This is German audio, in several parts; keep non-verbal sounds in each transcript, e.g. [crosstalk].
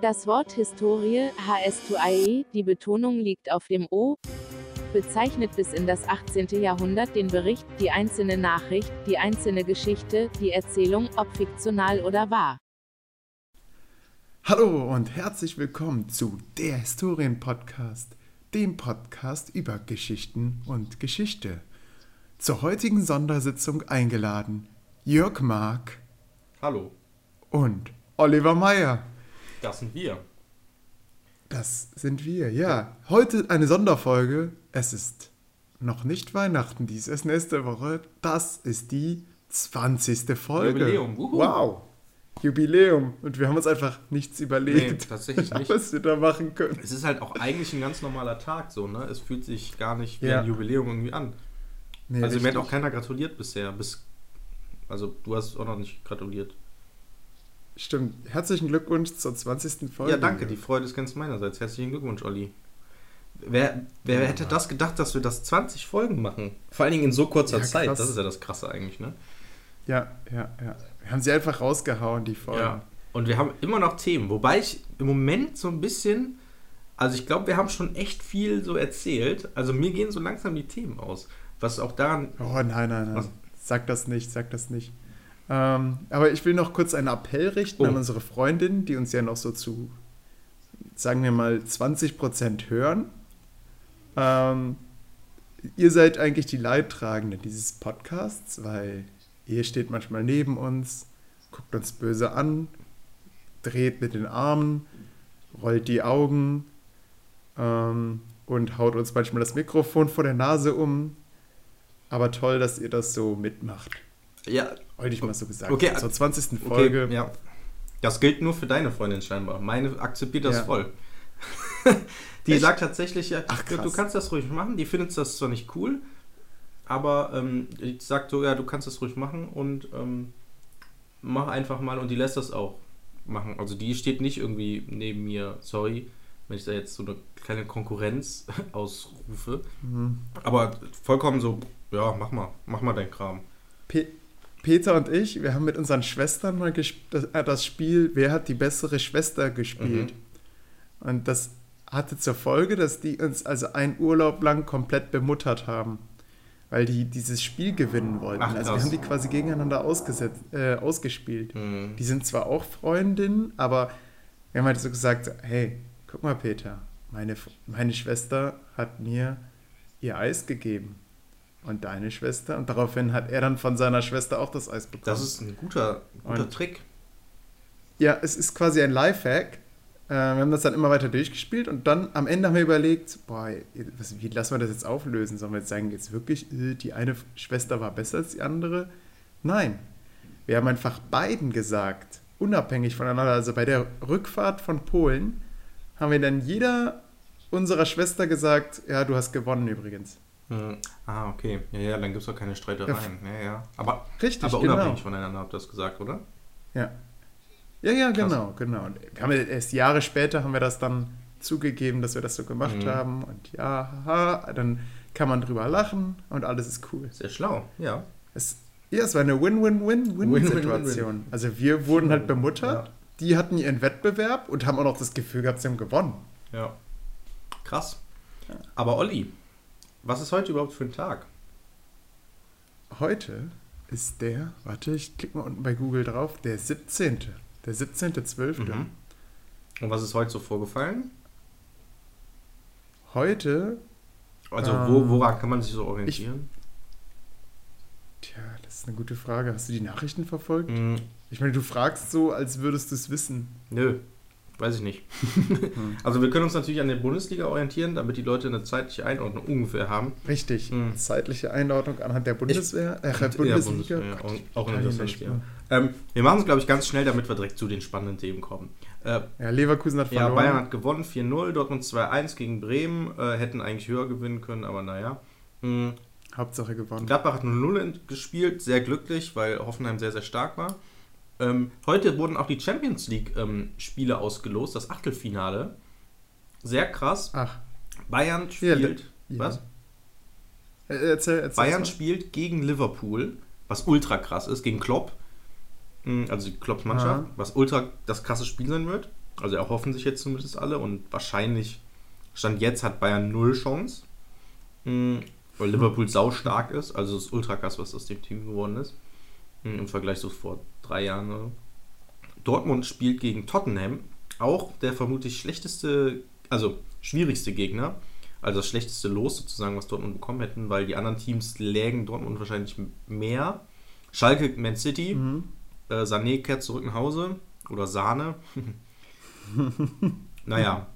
Das Wort Historie, HS2IE, die Betonung liegt auf dem O, bezeichnet bis in das 18. Jahrhundert den Bericht, die einzelne Nachricht, die einzelne Geschichte, die Erzählung, ob fiktional oder wahr. Hallo und herzlich willkommen zu der Historien-Podcast, dem Podcast über Geschichten und Geschichte. Zur heutigen Sondersitzung eingeladen Jörg Mark. Hallo. Und Oliver Meyer. Das sind wir. Das sind wir, ja. Heute eine Sonderfolge. Es ist noch nicht Weihnachten, dies ist nächste Woche. Das ist die 20. Folge. Jubiläum, wuhu. Wow. Jubiläum. Und wir haben uns einfach nichts überlegt, Nee, tatsächlich [laughs] nicht. was wir da machen können. Es ist halt auch eigentlich ein ganz normaler Tag so, ne? Es fühlt sich gar nicht wie Ja. ein Jubiläum irgendwie an. Nee, also mir hat richtig. auch keiner gratuliert bisher. Bis, also du hast auch noch nicht gratuliert. Stimmt. Herzlichen Glückwunsch zur 20. Folge. Ja, danke, die Freude ist ganz meinerseits. Herzlichen Glückwunsch, Olli. Wer, wer Ja, hätte das gedacht, dass wir das 20 Folgen machen? Vor allen Dingen in so kurzer Ja, Zeit. Das ist ja das Krasse eigentlich, ne? Ja, ja, ja. Wir haben sie einfach rausgehauen, die Folgen. Ja. Und wir haben immer noch Themen. Wobei ich im Moment so ein bisschen. Also ich glaube, wir haben schon echt viel so erzählt. Also mir gehen so langsam die Themen aus. Was auch daran. Oh nein, nein, nein. Was? Sag das nicht, sag das nicht. Ähm, aber ich will noch kurz einen Appell richten Oh. an unsere Freundin, die uns ja noch so zu, sagen wir mal, 20% hören. Ähm, ihr seid eigentlich die Leidtragende dieses Podcasts, weil ihr steht manchmal neben uns, guckt uns böse an, dreht mit den Armen, rollt die Augen ähm, und haut uns manchmal das Mikrofon vor der Nase um. Aber toll, dass ihr das so mitmacht. Ja, Wollte ich mal so gesagt. Okay, Zur 20. okay. Folge. Ja. Das gilt nur für deine Freundin scheinbar. Meine akzeptiert das Ja. voll. [laughs] die Echt? sagt tatsächlich, ja, Ach, du kannst das ruhig machen. Die findet das zwar nicht cool, aber ähm, die sagt so, ja, du kannst das ruhig machen und ähm, mach einfach mal und die lässt das auch machen. Also die steht nicht irgendwie neben mir, sorry, wenn ich da jetzt so eine kleine Konkurrenz [laughs] ausrufe. Mhm. Aber vollkommen so, ja, mach mal, mach mal dein Kram. Pe Peter und ich, wir haben mit unseren Schwestern mal das, äh, das Spiel Wer hat die bessere Schwester gespielt. Mhm. Und das hatte zur Folge, dass die uns also einen Urlaub lang komplett bemuttert haben. Weil die dieses Spiel gewinnen wollten. Ach, also wir haben die quasi gegeneinander ausgesetzt, äh, ausgespielt. Mhm. Die sind zwar auch Freundinnen, aber wir haben halt so gesagt, hey, guck mal Peter, meine, meine Schwester hat mir ihr Eis gegeben. Und deine Schwester? Und daraufhin hat er dann von seiner Schwester auch das Eis bekommen. Das ist ein guter, guter Und- Trick. ja, es ist quasi ein Lifehack. Äh, wir haben das dann immer weiter durchgespielt und dann am Ende haben wir überlegt, boah, was, wie lassen wir das jetzt auflösen? Sollen wir jetzt sagen, jetzt wirklich, äh, die eine Schwester war besser als die andere? Nein. Wir haben einfach beiden gesagt, unabhängig voneinander, also bei der Rückfahrt von Polen, haben wir dann jeder unserer Schwester gesagt, ja, du hast gewonnen übrigens. Hm. Ah, okay. Ja, ja, dann gibt es auch keine Streitereien. Ja, ja. Aber, Richtig, aber genau. unabhängig voneinander habt ihr das gesagt, oder? Ja. Ja, ja, Krass. genau, genau. Wir haben erst Jahre später haben wir das dann zugegeben, dass wir das so gemacht Mhm. haben. Und ja, haha, dann kann man drüber lachen und alles ist cool. Sehr schlau, ja. Es, ja, es war eine Win-Win-Win-Win-Situation. Also wir wurden halt bemuttert, die hatten ihren Wettbewerb und haben auch noch das Gefühl gehabt, sie haben gewonnen. Ja. Krass. Aber Olli, was ist heute überhaupt für ein Tag? Heute ist der, warte, ich klicke mal unten bei Google drauf, der 17. Der 17.12. Mhm. Und was ist heute so vorgefallen? Heute, Also Ähm, wo, woran kann man sich so orientieren? tja, das ist eine gute Frage. Hast du die Nachrichten verfolgt? Hm, Ich meine, du fragst so, als würdest du es wissen. nö, weiß ich nicht. [laughs] also wir können uns natürlich an der Bundesliga orientieren, damit die Leute eine zeitliche Einordnung ungefähr haben. Richtig. Hm. Zeitliche Einordnung anhand der Bundeswehr, äh, Ja, Bundesliga. Bundeswehr, ja, auch- auch in Italien, der der Bundesliga. Spiel. Ähm, wir machen es, glaube ich, ganz schnell, damit wir direkt zu den spannenden Themen kommen. Äh, Ja, Leverkusen hat Ja, verloren. Bayern hat gewonnen, 4-0, Dortmund 2-1 gegen Bremen, äh, hätten eigentlich höher gewinnen können, aber naja. Hm, Hauptsache gewonnen. Gladbach hat 0-0 gespielt, sehr glücklich, weil Hoffenheim sehr, sehr stark war. Ähm, heute wurden auch die Champions League-Spiele ausgelost, das Achtelfinale. Sehr krass. Ach, Bayern Ja, spielt. ja. Was? äh, erzähl, erzähl Bayern spielt gegen Liverpool, was ultra krass ist, gegen Klopp. Hm, Also die Klopps Mannschaft, Aha. was ultra das krasse Spiel sein wird. Also erhoffen sich jetzt zumindest alle und wahrscheinlich, Stand jetzt hat Bayern null Chance, hm, weil Liverpool sau stark ist. Also es ist ultra krass, was aus dem Team geworden ist. Hm, Im Vergleich so vor drei Jahren. Dortmund spielt gegen Tottenham, auch der vermutlich schlechteste, also schwierigste Gegner. Also das schlechteste Los sozusagen, was Dortmund bekommen hätten, weil die anderen Teams lägen Dortmund wahrscheinlich mehr. Schalke, Man City, Mhm. äh, Sané kehrt zurück nach Hause oder Sahne. [laughs] naja,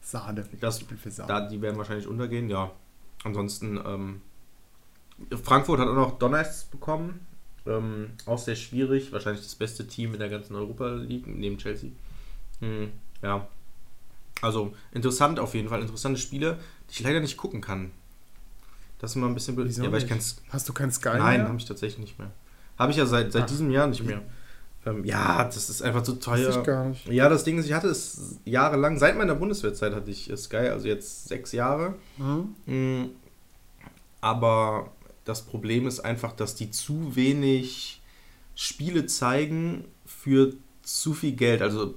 Sahne. Das- Sahne. da, die werden wahrscheinlich untergehen, ja. Ansonsten, ähm, Frankfurt hat auch noch Donetsk bekommen. Ähm, auch sehr schwierig. Wahrscheinlich das beste Team in der ganzen Europa League, neben Chelsea. Hm, ja. Also interessant auf jeden Fall. Interessante Spiele, die ich leider nicht gucken kann. Das ist immer ein bisschen blöd. Ja, weil ich kann's, Hast du kein Sky Nein, habe ich tatsächlich nicht mehr. Habe ich ja seit, seit Ach. diesem Jahr nicht mehr. Ähm, ja, das ist einfach zu teuer. ich gar nicht. Ja, das Ding ist, ich hatte es jahrelang, seit meiner Bundeswehrzeit hatte ich äh, Sky, also jetzt sechs Jahre. Mhm. Mm, Aber das Problem ist einfach, dass die zu wenig Spiele zeigen für zu viel Geld. Also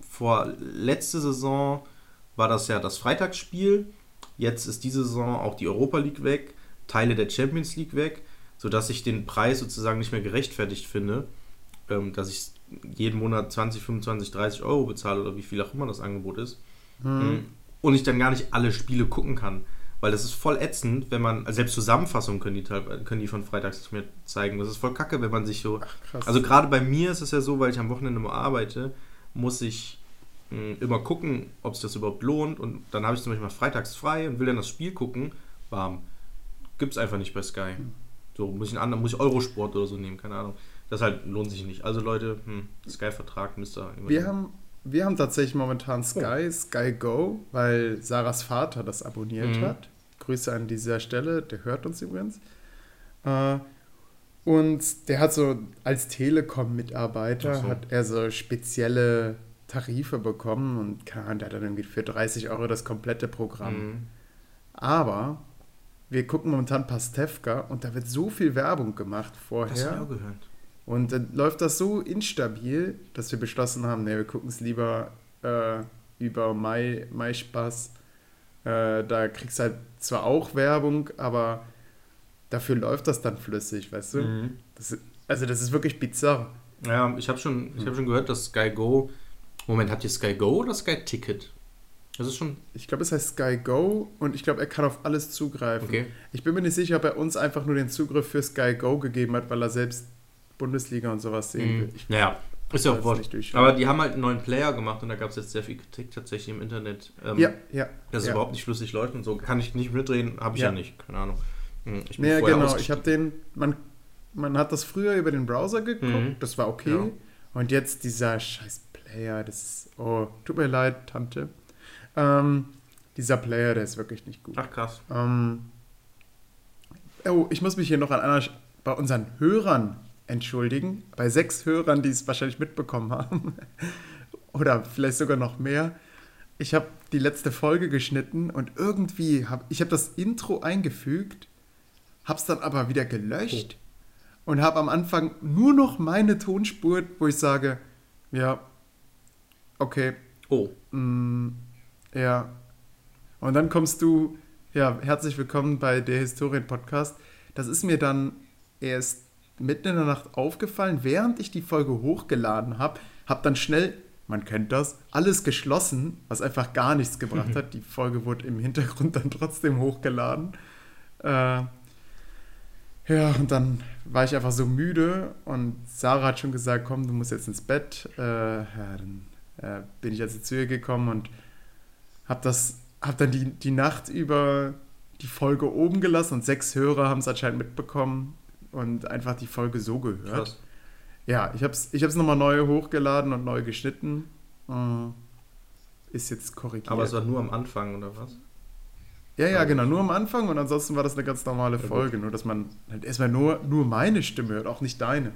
vor letzte Saison war das ja das Freitagsspiel. Jetzt ist diese Saison auch die Europa League weg, Teile der Champions League weg, sodass ich den Preis sozusagen nicht mehr gerechtfertigt finde, ähm, dass ich jeden Monat 20, 25, 30 Euro bezahle oder wie viel auch immer das Angebot ist. Mhm. Und ich dann gar nicht alle Spiele gucken kann. Weil das ist voll ätzend, wenn man, also selbst Zusammenfassungen können die, können die von freitags nicht mehr zeigen. Das ist voll kacke, wenn man sich so. Ach, krass. Also gerade bei mir ist es ja so, weil ich am Wochenende immer arbeite, muss ich mh, immer gucken, ob sich das überhaupt lohnt. Und dann habe ich zum Beispiel mal freitags frei und will dann das Spiel gucken. Bam. Gibt es einfach nicht bei Sky. So, muss ich einen anderen, muss ich Eurosport oder so nehmen, keine Ahnung. Das halt lohnt sich nicht. Also Leute, hm, Sky-Vertrag müsst ihr wir, haben, wir haben tatsächlich momentan Sky, Oh. Sky Go, weil Sarahs Vater das abonniert Mhm. hat. Grüße an dieser Stelle, der hört uns übrigens. Äh, und der hat so als Telekom-Mitarbeiter so. hat er so spezielle Tarife bekommen und der hat dann irgendwie für 30 Euro das komplette Programm. Mhm. Aber wir gucken momentan Pastewka und da wird so viel Werbung gemacht Das habe ich vorher. auch gehört. Und dann läuft das so instabil, dass wir beschlossen haben, nee, wir gucken es lieber äh, über Mai, Mai Spaß. Äh, da kriegst du halt zwar auch Werbung, aber dafür läuft das dann flüssig, weißt du? Mhm. Das also das ist wirklich bizarr. Ja, ich habe schon, ich hab schon gehört, dass Sky Go. Moment, habt ihr Sky Go oder Sky Ticket? Das ist schon. Ich glaube, es heißt Sky Go und ich glaube, er kann auf alles zugreifen. Okay. Ich bin mir nicht sicher, ob er uns einfach nur den Zugriff für Sky Go gegeben hat, weil er selbst Bundesliga und sowas sehen will. Ich Naja, ist ja auch wurscht. Aber die haben halt einen neuen Player gemacht und da gab es jetzt sehr viel Kritik tatsächlich im Internet. ähm, ja, ja. Dass es ja. überhaupt nicht flüssig läuft und so. Kann ich nicht mitreden, habe ich ja. Ja. nicht. Keine Ahnung. Hm, Ich bin Ja, genau. Ich habe den, man, man hat das früher über den Browser geguckt, Mhm. das war okay. Ja. Und jetzt dieser scheiß Player, das ist, oh, tut mir leid, Tante. Ähm, dieser Player, der ist wirklich nicht gut. Ach krass. Ähm, oh, ich muss mich hier noch an einer, bei unseren Hörern entschuldigen. Bei sechs Hörern, die es wahrscheinlich mitbekommen haben. [laughs] Oder vielleicht sogar noch mehr. Ich habe die letzte Folge geschnitten und irgendwie habe ich habe das Intro eingefügt, habe es dann aber wieder gelöscht und habe am Anfang nur noch meine Tonspur, wo ich sage, ja, okay, Oh. Mm, ja. Und dann kommst du, ja, herzlich willkommen bei der Historien-Podcast. Das ist mir dann erst mitten in der Nacht aufgefallen, während ich die Folge hochgeladen habe. Hab dann schnell, man kennt das, alles geschlossen, was einfach gar nichts gebracht [laughs] hat. Die Folge wurde im Hintergrund dann trotzdem hochgeladen. Äh, ja, und dann war ich einfach so müde und Sarah hat schon gesagt, komm, du musst jetzt ins Bett. Äh, ja, dann äh, bin ich also zu ihr gekommen und habe das, habe dann die, die Nacht über die Folge oben gelassen und sechs Hörer haben es anscheinend mitbekommen und einfach die Folge so gehört. Krass. Ja, ich habe es ich hab's nochmal neu hochgeladen und neu geschnitten. Äh, Ist jetzt korrigiert. Aber es war nur am Anfang, oder was? ja, ja, genau, nur am Anfang und ansonsten war das eine ganz normale Ja, gut. Folge. Nur, dass man halt erstmal nur, nur meine Stimme hört, auch nicht deine.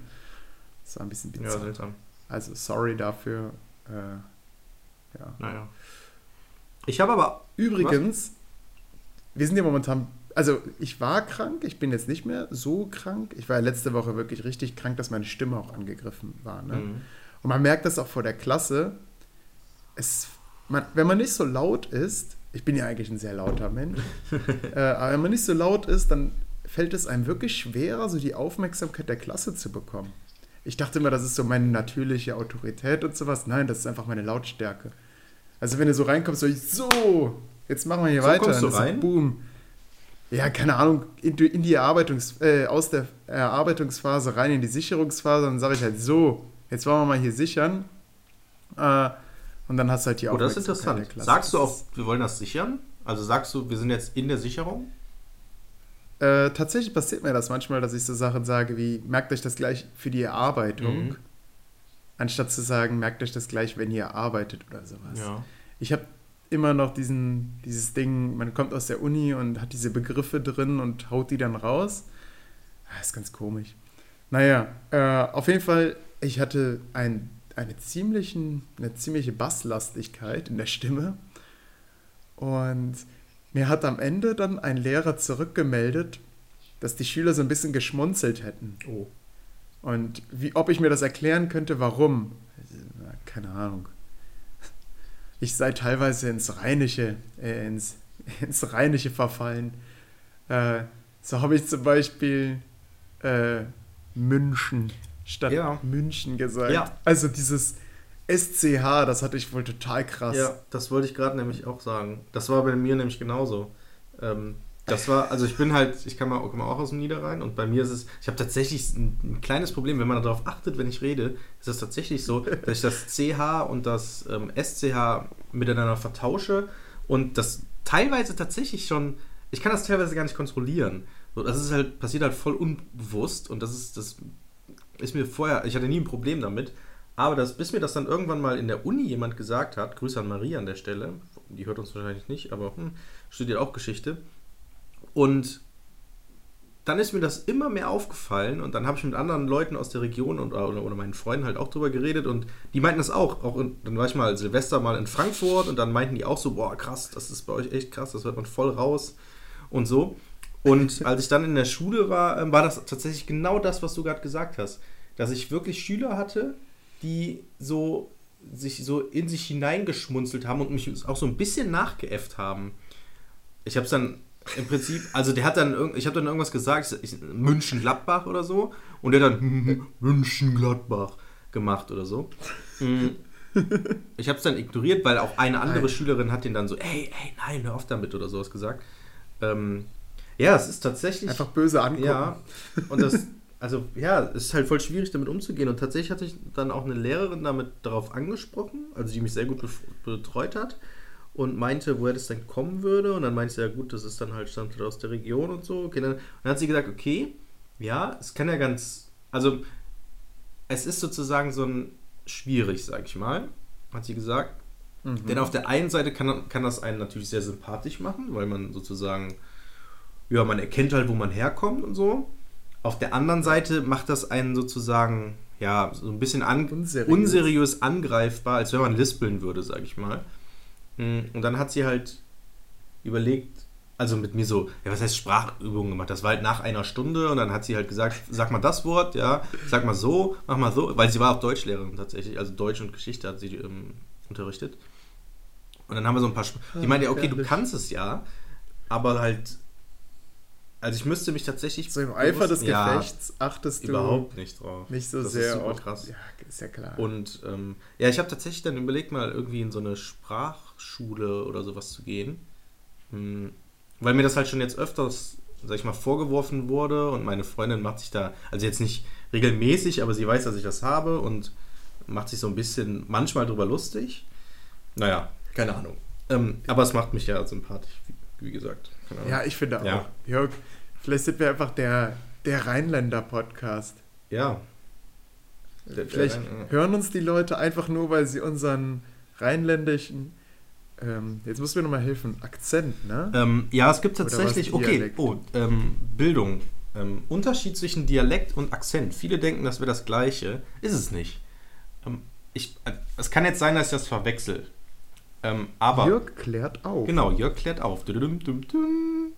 Das war ein bisschen Ja, bizarr. seltsam. also, sorry dafür. Äh, ja. Naja. Ich habe aber. Übrigens, wir sind ja momentan, also ich war krank, ich bin jetzt nicht mehr so krank. Ich war ja letzte Woche wirklich richtig krank, dass meine Stimme auch angegriffen war. Ne? Mhm. Und man merkt das auch vor der Klasse. es, man, wenn man nicht so laut ist, ich bin ja eigentlich ein sehr lauter Mensch, [laughs] äh, aber wenn man nicht so laut ist, dann fällt es einem wirklich schwerer, so die Aufmerksamkeit der Klasse zu bekommen. Ich dachte immer, das ist so meine natürliche Autorität und sowas. Nein, das ist einfach meine Lautstärke. Also wenn du so reinkommst, so, ich, so jetzt machen wir hier So weiter. kommst du rein? Boom. Ja, keine Ahnung, in, die- in die Erarbeitungs, äh, aus der Erarbeitungsphase rein in die Sicherungsphase, dann sage ich halt so, jetzt wollen wir mal hier sichern. Äh, und dann hast du halt die Oh, das ist interessant. Sagst du auch, wir wollen das sichern? Also sagst du, wir sind jetzt in der Sicherung? Äh, tatsächlich passiert mir das manchmal, dass ich so Sachen sage wie, merkt euch das gleich für die Erarbeitung, Mhm. anstatt zu sagen, merkt euch das gleich, wenn ihr arbeitet oder sowas. Ja. Ich habe immer noch diesen, dieses Ding, man kommt aus der Uni und hat diese Begriffe drin und haut die dann raus. Ah, ist ganz komisch. Naja, äh, auf jeden Fall, ich hatte ein, eine, ziemlichen, eine ziemliche Basslastigkeit in der Stimme. Und mir hat am Ende dann ein Lehrer zurückgemeldet, dass die Schüler so ein bisschen geschmunzelt hätten. Oh. Und wie, ob ich mir das erklären könnte, warum? Na, Keine Ahnung. Ich sei teilweise ins Rheinische, äh, ins, [laughs] ins Rheinische verfallen. Äh, so habe ich zum Beispiel äh, München statt Ja. München gesagt. Ja. Also dieses SCH, das hatte ich wohl total krass. Ja, das wollte ich gerade nämlich auch sagen. Das war bei mir nämlich genauso. Ähm, das war, also ich bin halt, ich komme komm auch aus dem Niederrhein und bei mir ist es, ich habe tatsächlich ein, ein kleines Problem, wenn man darauf achtet, wenn ich rede, ist es tatsächlich so, dass ich das CH und das ähm, SCH miteinander vertausche und das teilweise tatsächlich schon, ich kann das teilweise gar nicht kontrollieren. Das ist halt, passiert halt voll unbewusst und das ist, das ist mir vorher, ich hatte nie ein Problem damit, aber das, bis mir das dann irgendwann mal in der Uni jemand gesagt hat, Grüße an Marie an der Stelle, die hört uns wahrscheinlich nicht, aber hm, studiert auch Geschichte. Und dann ist mir das immer mehr aufgefallen und dann habe ich mit anderen Leuten aus der Region und, oder, oder meinen Freunden halt auch drüber geredet und die meinten das auch. auch in, dann war ich mal Silvester mal in Frankfurt und dann meinten die auch so, boah krass, das ist bei euch echt krass, das hört man voll raus und so. Und [laughs] als ich dann in der Schule war, ähm, war das tatsächlich genau das, was du gerade gesagt hast. Dass ich wirklich Schüler hatte, die so sich so in sich hineingeschmunzelt haben und mich auch so ein bisschen nachgeäfft haben. Ich habe es dann im Prinzip, also der hat dann, ich habe dann irgendwas gesagt, ich, München-Gladbach oder so, und der dann [laughs] München-Gladbach gemacht oder so. Mm. Ich habe es dann ignoriert, weil auch eine andere Alter. Schülerin hat den dann so, ey, ey, nein, hör auf damit oder sowas gesagt. Ähm, ja, es ist tatsächlich. Einfach böse angucken. Ja, und das, also ja, es ist halt voll schwierig damit umzugehen. Und tatsächlich hatte ich dann auch eine Lehrerin damit darauf angesprochen, also die mich sehr gut betreut hat und meinte, woher das denn kommen würde. Und dann meinte sie, ja gut, das ist dann halt stammt aus der Region und so. Okay, dann, und dann hat sie gesagt, okay, ja, es kann ja ganz, also es ist sozusagen so ein schwierig, sag ich mal, hat sie gesagt. Mhm. Denn auf der einen Seite kann, kann das einen natürlich sehr sympathisch machen, weil man sozusagen, ja, man erkennt halt, wo man herkommt und so. Auf der anderen Seite macht das einen sozusagen, ja, so ein bisschen an, Unseriös. unseriös. angreifbar, als wenn man lispeln würde, sag ich mal. Mm, Und dann hat sie halt überlegt, also mit mir so, ja, was heißt Sprachübungen gemacht? Das war halt nach einer Stunde und dann hat sie halt gesagt, sag mal das Wort, ja, sag mal so, mach mal so, weil sie war auch Deutschlehrerin tatsächlich, also Deutsch und Geschichte hat sie ähm, unterrichtet. Und dann haben wir so ein paar, Sp die Ah, meinte, ja, okay, du kannst es ja, aber halt, also ich müsste mich tatsächlich... So im Eifer des Ja, Gefechts achtest du überhaupt nicht drauf. nicht so Das ist sehr super auf- krass. Ja, ist ja klar. Und ähm, ja, ich habe tatsächlich dann überlegt, mal irgendwie in so eine Sprachschule oder sowas zu gehen. Hm, weil mir das halt schon jetzt öfters, sag ich mal, vorgeworfen wurde und meine Freundin macht sich da, also jetzt nicht regelmäßig, aber sie weiß, dass ich das habe und macht sich so ein bisschen manchmal drüber lustig. Naja, keine Ahnung. Ähm, aber es macht mich ja sympathisch, wie, wie gesagt. Ja, ich finde auch. Ja. Jörg, vielleicht sind wir einfach der, der Rheinländer-Podcast. ja. Der- der Vielleicht Rhein- hören uns die Leute einfach nur, weil sie unseren rheinländischen, ähm, jetzt muss mir nochmal helfen, Akzent, ne? Ähm, ja, es gibt tatsächlich, okay, oh, ähm, Bildung. Ähm, Unterschied zwischen Dialekt und Akzent. Viele denken, das wäre das Gleiche. Ist es nicht. Ähm, ich, äh, es kann jetzt sein, dass ich das verwechsel. Ähm, aber, Jörg klärt auf. genau, Jörg klärt auf. Dududum, dum, dum.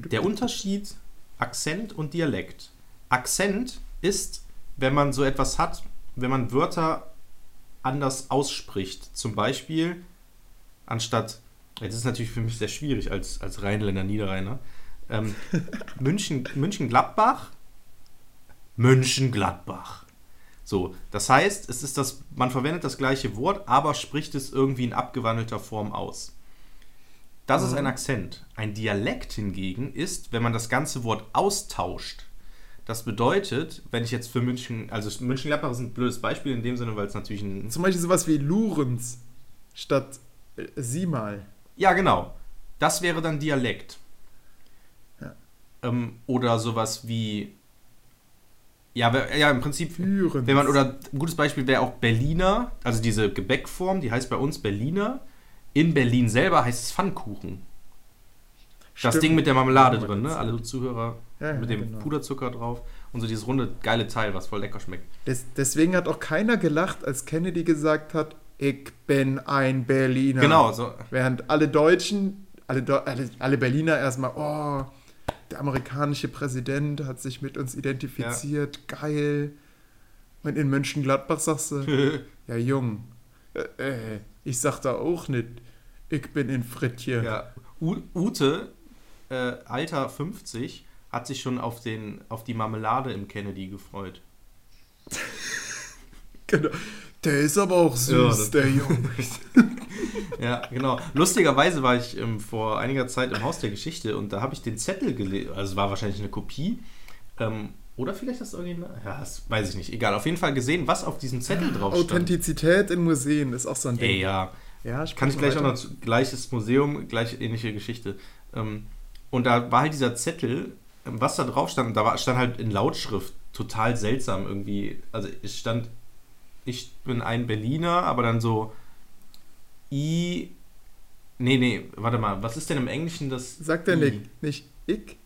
Der Unterschied Akzent und Dialekt. Akzent ist, wenn man so etwas hat, wenn man Wörter anders ausspricht. Zum Beispiel, anstatt, jetzt ist es natürlich für mich sehr schwierig als, als Rheinländer, Niederrheiner, ähm, [laughs] München, München-Gladbach, München-Gladbach. So, das heißt, es ist das, man verwendet das gleiche Wort, aber spricht es irgendwie in abgewandelter Form aus. Das ist ein Akzent. Ein Dialekt hingegen ist, wenn man das ganze Wort austauscht. Das bedeutet, wenn ich jetzt für München, also München-Gladbach ist ein blödes Beispiel in dem Sinne, weil es natürlich ein. Zum Beispiel sowas wie Lurens statt äh, sieh mal. Ja, genau. Das wäre dann Dialekt. Ja. Ähm, oder sowas wie. Ja, ja, im Prinzip. Führens. Wenn man, oder ein gutes Beispiel wäre auch Berliner, also diese Gebäckform, die heißt bei uns Berliner. In Berlin selber heißt es Pfannkuchen. Das Stimmt. Ding mit der Marmelade Ja, drin, ne? Alle Zuhörer Ja, ja, mit dem genau. Puderzucker drauf und so dieses runde, geile Teil, was voll lecker schmeckt. Des, deswegen hat auch keiner gelacht, als Kennedy gesagt hat, ich bin ein Berliner. Genau, so. Während alle Deutschen, alle, alle, alle Berliner erstmal, oh, der amerikanische Präsident hat sich mit uns identifiziert, geil. Und in Mönchengladbach sagst du, [laughs] ja Jung, äh, äh, ich sag da auch nicht, ich bin in Frittje. Ja, U Ute, äh, Alter 50, hat sich schon auf, den, auf die Marmelade im Kennedy gefreut. [laughs] Genau. Der ist aber auch süß, Ja, der [laughs] Junge. [laughs] Ja, genau. Lustigerweise war ich ähm, vor einiger Zeit im Haus der Geschichte und da habe ich den Zettel gelesen. Also es war wahrscheinlich eine Kopie. Ähm, oder vielleicht das Original. Ja, das weiß ich nicht. Egal. Auf jeden Fall gesehen, was auf diesem Zettel drauf stand. Authentizität in Museen ist auch so ein Ding. Ey, ja. Ja, Kann ich gleich auch weiter. noch zu, gleiches Museum, gleich ähnliche Geschichte. Ähm, und da war halt dieser Zettel, ähm, was da drauf stand, da war, stand halt in Lautschrift total seltsam irgendwie. Also es stand, ich bin ein Berliner, aber dann so I. Nee, nee, warte mal, was ist denn im Englischen das? Sagt er nicht, nicht ich?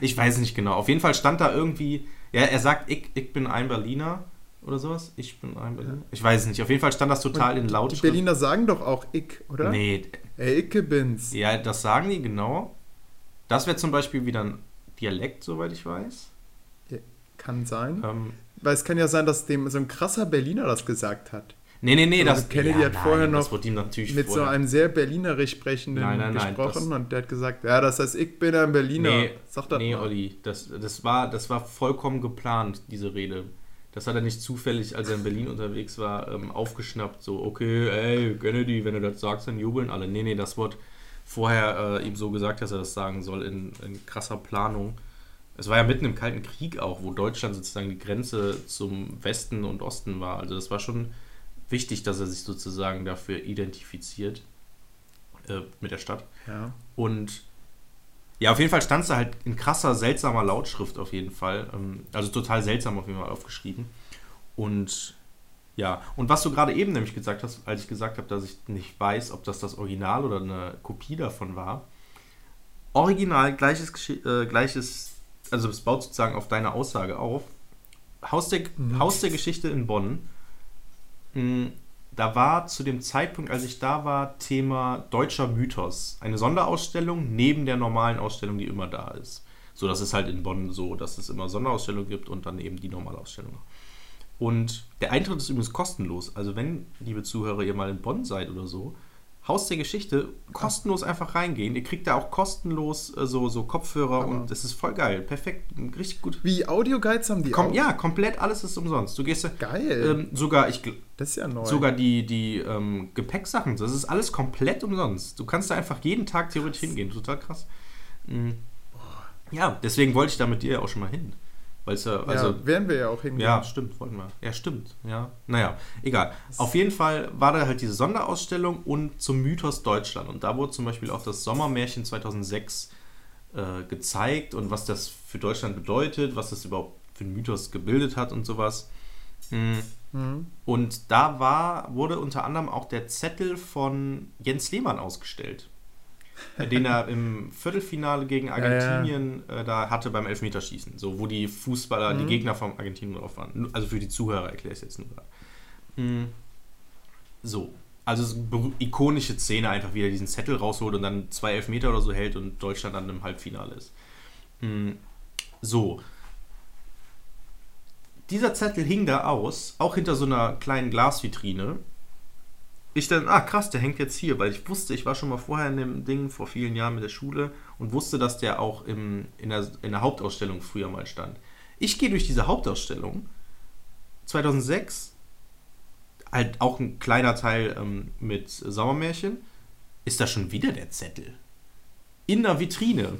Ich weiß nicht genau. Auf jeden Fall stand da irgendwie, ja, er sagt, ich, ich bin ein Berliner oder sowas. Ich bin ein Berliner. Ich weiß es nicht. Auf jeden Fall stand das total Und in Die Lautschrift. Berliner sagen doch auch ich, oder? Nee, Ey, ich bin's. Ja, das sagen die genau. Das wäre zum Beispiel wieder ein Dialekt, soweit ich weiß. Kann sein. Ähm, Weil es kann ja sein, dass dem so ein krasser Berliner das gesagt hat. nee, nee, nee, Also das Kennedy hat vorher noch das wurde ihm natürlich Mit so einem sehr Berlinerisch sprechenden Nein, nein, nein, gesprochen das- und der hat gesagt, ja, das heißt, ich bin ein Berliner. Nee, Sag das nee mal. Olli, das, das, war, das war vollkommen geplant, diese Rede. Das hat er nicht zufällig, als er in Berlin unterwegs war, ähm, aufgeschnappt. So, okay, ey, Kennedy, wenn du das sagst, dann jubeln alle. Nee, nee, das wurde vorher äh, ihm so gesagt, dass er das sagen soll, in, in krasser Planung. Es war ja mitten im Kalten Krieg auch, wo Deutschland sozusagen die Grenze zum Westen und Osten war. Also das war schon wichtig, dass er sich sozusagen dafür identifiziert äh, mit der Stadt. Ja. Und ja, auf jeden Fall stand es da halt in krasser, seltsamer Lautschrift auf jeden Fall. Ähm, Also total seltsam auf jeden Fall aufgeschrieben. Und ja, und was du gerade eben nämlich gesagt hast, als ich gesagt habe, dass ich nicht weiß, ob das das Original oder eine Kopie davon war. Original, gleiches, äh, gleiches, also es baut sozusagen auf deine Aussage auf. Haus der, Mhm. Haus der Geschichte in Bonn. mh, Da war zu dem Zeitpunkt, als ich da war, Thema deutscher Mythos. Eine Sonderausstellung neben der normalen Ausstellung, die immer da ist. So, das ist halt in Bonn so, dass es immer Sonderausstellungen gibt und dann eben die normale Ausstellung. Und der Eintritt ist übrigens kostenlos. Also wenn, liebe Zuhörer, ihr mal in Bonn seid oder so, Haus der Geschichte, kostenlos einfach reingehen. Ihr kriegt da auch kostenlos äh, so, so Kopfhörer Hammer. und es ist voll geil. Perfekt, richtig gut. Wie Audioguides haben die Kom auch? ja, komplett alles ist umsonst. Du gehst da- Geil. ähm, sogar, ich, das ist ja neu. sogar die, die ähm, Gepäcksachen, das ist alles komplett umsonst. Du kannst da einfach jeden Tag theoretisch hingehen. Total krass. Mhm. Ja, deswegen wollte ich da mit dir auch schon mal hin. Weil es ja, also, ja, werden wir ja auch hingehen. ja, stimmt, wollten wir. Ja, stimmt. Ja. Naja, egal. Auf jeden Fall war da halt diese Sonderausstellung und zum Mythos Deutschland. Und da wurde zum Beispiel auch das Sommermärchen 2006 äh, gezeigt und was das für Deutschland bedeutet, was das überhaupt für einen Mythos gebildet hat und sowas. Mhm. Mhm. Und da war, wurde unter anderem auch der Zettel von Jens Lehmann ausgestellt. Den er im Viertelfinale gegen ja. Argentinien Äh, da hatte beim Elfmeterschießen. So, wo die Fußballer, die Mhm. Gegner vom Argentinien drauf waren. Also für die Zuhörer erkläre ich es jetzt nur. Mhm. So. Also ikonische Szene, einfach wie er diesen Zettel rausholt und dann zwei Elfmeter oder so hält und Deutschland dann im Halbfinale ist. Mhm. So. dieser Zettel hing da aus, auch hinter so einer kleinen Glasvitrine. Ich dann, ah krass, der hängt jetzt hier, weil ich wusste, ich war schon mal vorher in dem Ding vor vielen Jahren mit der Schule und wusste, dass der auch im, in, der, in der Hauptausstellung früher mal stand. Ich gehe durch diese Hauptausstellung 2006, halt auch ein kleiner Teil ähm, mit Sommermärchen, ist da schon wieder der Zettel. In der Vitrine.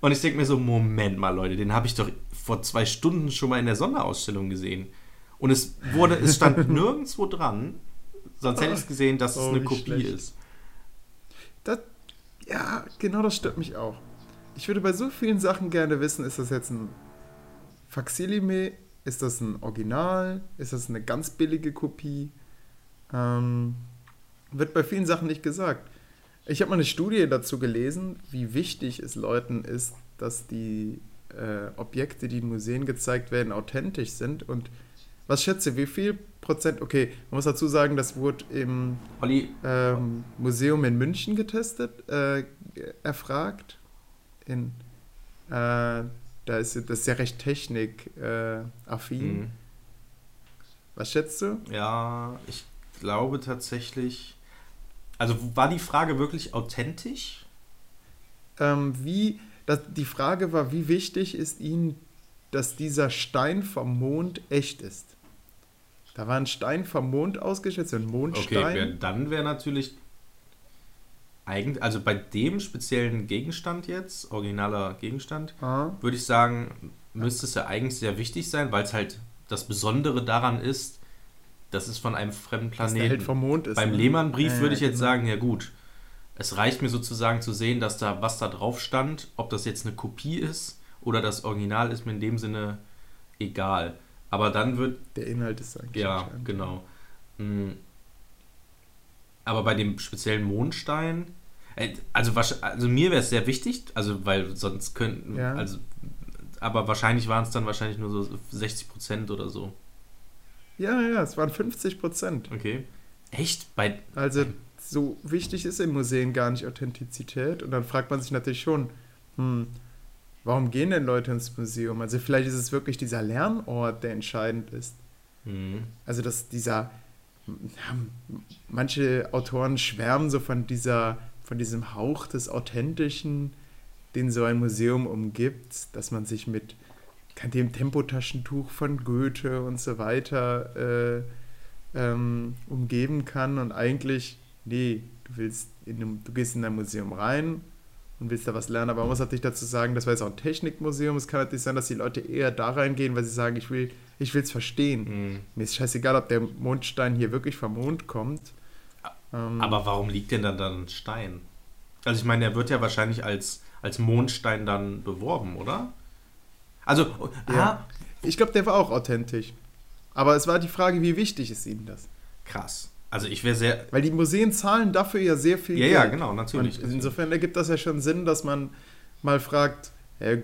Und ich denke mir so, Moment mal, Leute, den habe ich doch vor zwei Stunden schon mal in der Sonderausstellung gesehen. Und es wurde, es stand [laughs] nirgendwo dran, sonst hätte ich es gesehen, dass es Oh, eine wie Kopie schlecht. ist. Das, ja, genau das stört mich auch. Ich würde bei so vielen Sachen gerne wissen, ist das jetzt ein Faxilime, ist das ein Original, ist das eine ganz billige Kopie? Ähm, wird bei vielen Sachen nicht gesagt. Ich habe mal eine Studie dazu gelesen, wie wichtig es Leuten ist, dass die äh, Objekte, die in Museen gezeigt werden, authentisch sind. Und was schätze, wie viel Prozent, okay, man muss dazu sagen, das wurde im ähm, Museum in München getestet, äh, erfragt. In, äh, da ist das ist ja recht technikaffin. Äh, affin. Mhm. Was schätzt du? ja, ich glaube tatsächlich. Also war die Frage wirklich authentisch? Ähm, wie, das, die Frage war, wie wichtig ist Ihnen, dass dieser Stein vom Mond echt ist? Da war ein Stein vom Mond ausgestellt, so ein Okay, Mondstein. wär, dann wäre natürlich eigentlich, also bei dem speziellen Gegenstand jetzt, originaler Gegenstand, Ah, würde ich sagen, müsste es ja eigentlich sehr wichtig sein, weil es halt das Besondere daran ist, dass es von einem fremden Planeten. halt vom Mond ist. Beim ne? Lehmann-Brief Ja, würde ich jetzt genau. sagen, ja gut, es reicht mir sozusagen zu sehen, dass da was da drauf stand, ob das jetzt eine Kopie ist oder das Original ist mir in dem Sinne egal. Aber dann wird Der Inhalt ist eigentlich. ja, genau. Mm. Aber bei dem speziellen Mondstein, äh, also, also mir wäre es sehr wichtig, also weil sonst könnten, Ja. also, aber wahrscheinlich waren es dann wahrscheinlich nur so 60 Prozent oder so. Ja, ja, es waren 50 Prozent. Okay. Echt? Bei, Also so wichtig ist im Museen gar nicht Authentizität. Und dann fragt man sich natürlich schon, hm, warum gehen denn Leute ins Museum? Also vielleicht ist es wirklich dieser Lernort, der entscheidend ist. hm, Also dass dieser, ja, manche Autoren schwärmen so von dieser, von diesem Hauch des Authentischen, den so ein Museum umgibt, dass man sich mit dem Tempotaschentuch von Goethe und so weiter äh, ähm, umgeben kann und eigentlich, nee, du willst in du gehst in ein Museum rein und willst da was lernen, aber man muss natürlich dazu sagen, das war jetzt auch ein Technikmuseum, es kann natürlich sein, dass die Leute eher da reingehen, weil sie sagen, ich will ich es verstehen. hm. Mir ist scheißegal, ob der Mondstein hier wirklich vom Mond kommt. Ähm, Aber warum liegt denn dann dann ein Stein? Also ich meine, der wird ja wahrscheinlich als, als Mondstein dann beworben, oder? Also, Ja. ah, ich glaube, der war auch authentisch. Aber es war die Frage, wie wichtig ist ihm das? krass. Also ich wäre sehr, Weil die Museen zahlen dafür ja sehr viel ja, Geld. ja, genau, natürlich. Und insofern ergibt das ja schon Sinn, dass man mal fragt, äh,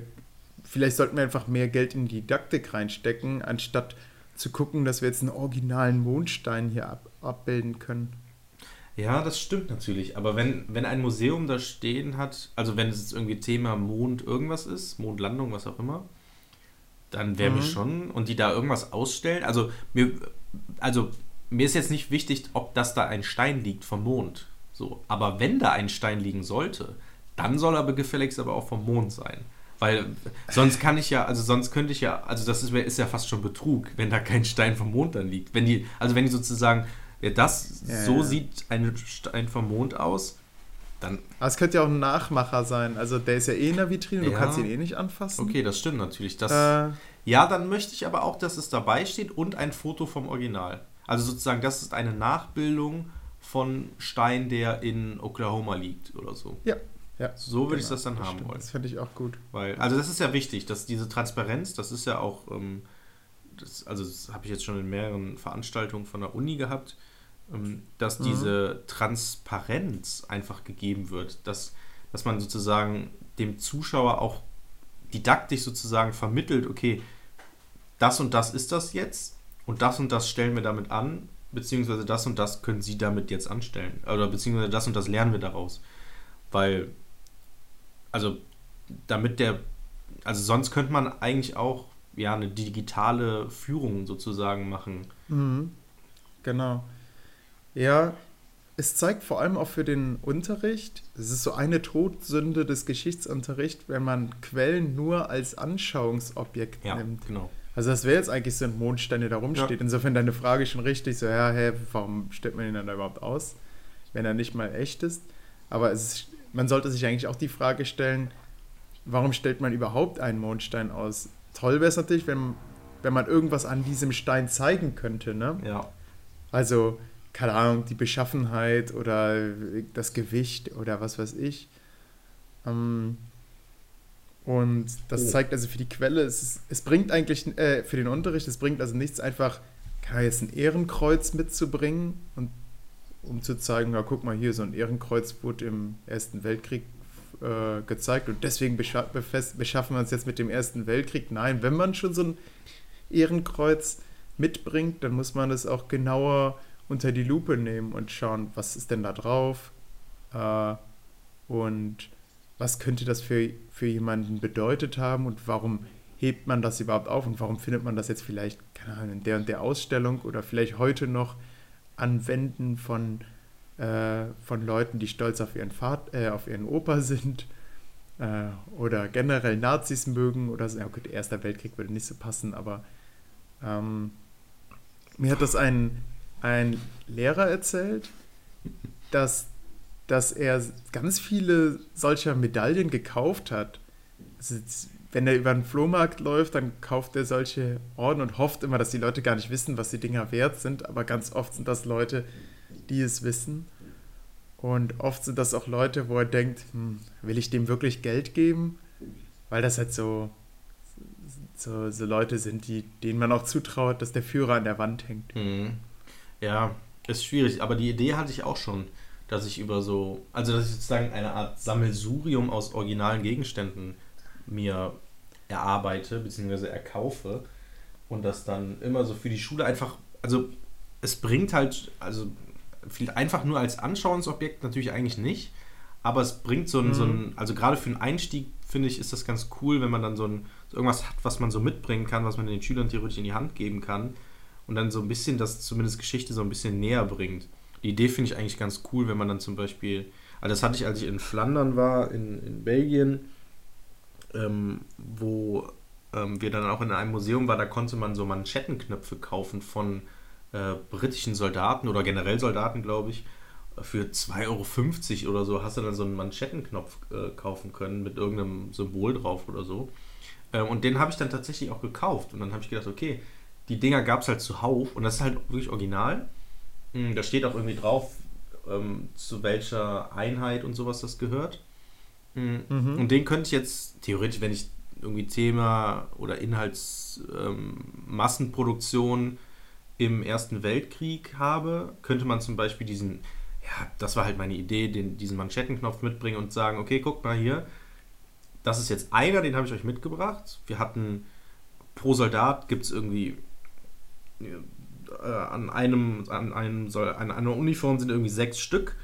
vielleicht sollten wir einfach mehr Geld in die Didaktik reinstecken, anstatt zu gucken, dass wir jetzt einen originalen Mondstein hier ab, abbilden können. Ja, das stimmt natürlich. Aber wenn, wenn ein Museum da stehen hat, also wenn es jetzt irgendwie Thema Mond irgendwas ist, Mondlandung, was auch immer, dann wäre mir Mhm. schon, und die da irgendwas ausstellen, also mir, also mir ist jetzt nicht wichtig, ob das da ein Stein liegt vom Mond. So, aber wenn da ein Stein liegen sollte, dann soll er gefälligst aber auch vom Mond sein. Weil sonst kann ich ja, also sonst könnte ich ja, also das ist, ist ja fast schon Betrug, wenn da kein Stein vom Mond dann liegt. Wenn die, also wenn die sozusagen, ja, das, Ja, so ja. sieht ein Stein vom Mond aus, dann, Aber es könnte ja auch ein Nachmacher sein. Also der ist ja eh in der Vitrine, du Ja. kannst ihn eh nicht anfassen. okay, das stimmt natürlich. Das, Äh, ja, dann möchte ich aber auch, dass es dabei steht und ein Foto vom Original. Also sozusagen, das ist eine Nachbildung von Stein, der in Oklahoma liegt oder so. ja. ja. So würde ich Genau, das dann haben stimmt. wollen. Das fände ich auch gut. Weil, also das ist ja wichtig, dass diese Transparenz, das ist ja auch, ähm, das, also das habe ich jetzt schon in mehreren Veranstaltungen von der Uni gehabt, ähm, dass Mhm. diese Transparenz einfach gegeben wird, dass, dass man sozusagen dem Zuschauer auch didaktisch sozusagen vermittelt, okay, das und das ist das jetzt und das und das stellen wir damit an, beziehungsweise das und das können Sie damit jetzt anstellen. Oder beziehungsweise das und das lernen wir daraus. Weil, also damit der, also sonst könnte man eigentlich auch ja, eine digitale Führung sozusagen machen. Mhm. Genau. Ja, es zeigt vor allem auch für den Unterricht, es ist so eine Todsünde des Geschichtsunterrichts, wenn man Quellen nur als Anschauungsobjekt Ja, nimmt. genau. Also das wäre jetzt eigentlich so ein Mondstein, der da rumsteht. Ja. Insofern deine Frage schon richtig, so, ja, hä, warum stellt man ihn dann da überhaupt aus, wenn er nicht mal echt ist? Aber es ist, man sollte sich eigentlich auch die Frage stellen, warum stellt man überhaupt einen Mondstein aus? Toll wäre es natürlich, wenn, wenn man irgendwas an diesem Stein zeigen könnte, ne? Ja. Also, keine Ahnung, die Beschaffenheit oder das Gewicht oder was weiß ich. Ähm, und das Oh. zeigt also für die Quelle, es, es bringt eigentlich, äh, für den Unterricht, es bringt also nichts einfach, kann man jetzt ein Ehrenkreuz mitzubringen und um zu zeigen, ja, guck mal hier, so ein Ehrenkreuz wurde im Ersten Weltkrieg äh, gezeigt und deswegen bescha beschaffen wir uns jetzt mit dem Ersten Weltkrieg. Nein, wenn man schon so ein Ehrenkreuz mitbringt, dann muss man es auch genauer unter die Lupe nehmen und schauen, was ist denn da drauf äh, und was könnte das für, für jemanden bedeutet haben und warum hebt man das überhaupt auf und warum findet man das jetzt vielleicht, keine Ahnung, in der und der Ausstellung oder vielleicht heute noch an Wänden von, äh, von Leuten, die stolz auf ihren, Vater, äh, auf ihren Opa sind äh, oder generell Nazis mögen oder so. Ja gut, Erster Weltkrieg würde nicht so passen, aber ähm, mir hat das ein, ein Lehrer erzählt, dass, dass er ganz viele solcher Medaillen gekauft hat. Also, wenn er über einen Flohmarkt läuft, dann kauft er solche Orden und hofft immer, dass die Leute gar nicht wissen, was die Dinger wert sind. Aber ganz oft sind das Leute, die es wissen. Und oft sind das auch Leute, wo er denkt, hm, will ich dem wirklich Geld geben? Weil das halt so, so, so Leute sind, die, denen man auch zutraut, dass der Führer an der Wand hängt. Mhm. Ja, ist schwierig, aber die Idee hatte ich auch schon, dass ich über so, also dass ich sozusagen eine Art Sammelsurium aus originalen Gegenständen mir erarbeite bzw. erkaufe und das dann immer so für die Schule einfach, also es bringt halt, also viel einfach nur als Anschauungsobjekt natürlich eigentlich nicht, aber es bringt so ein, so ein also gerade für einen Einstieg finde ich, ist das ganz cool, wenn man dann so, ein, so irgendwas hat, was man so mitbringen kann, was man den Schülern theoretisch in die Hand geben kann und dann so ein bisschen das zumindest Geschichte so ein bisschen näher bringt. Die Idee finde ich eigentlich ganz cool, wenn man dann zum Beispiel, also das hatte ich, als ich in Flandern war, in, in Belgien, ähm, wo ähm, wir dann auch in einem Museum war, da konnte man so Manschettenknöpfe kaufen von äh, britischen Soldaten oder generell Soldaten, glaube ich. Für 2,50 Euro oder so hast du dann so einen Manschettenknopf äh, kaufen können mit irgendeinem Symbol drauf oder so. Ähm, und den habe ich dann tatsächlich auch gekauft. Und dann habe ich gedacht, okay, die Dinger gab es halt zuhauf und das ist halt wirklich original. Mm, Da steht auch irgendwie drauf, ähm, zu welcher Einheit und sowas das gehört. Mm, Mhm. Und den könnte ich jetzt theoretisch, wenn ich irgendwie Thema oder Inhaltsmassenproduktion ähm, im Ersten Weltkrieg habe, könnte man zum Beispiel diesen, ja, das war halt meine Idee, den, diesen Manschettenknopf mitbringen und sagen, okay, guckt mal hier, das ist jetzt einer, den habe ich euch mitgebracht. Wir hatten pro Soldat gibt es irgendwie äh, an einem, an einem Sol- an einer Uniform sind irgendwie sechs Stück.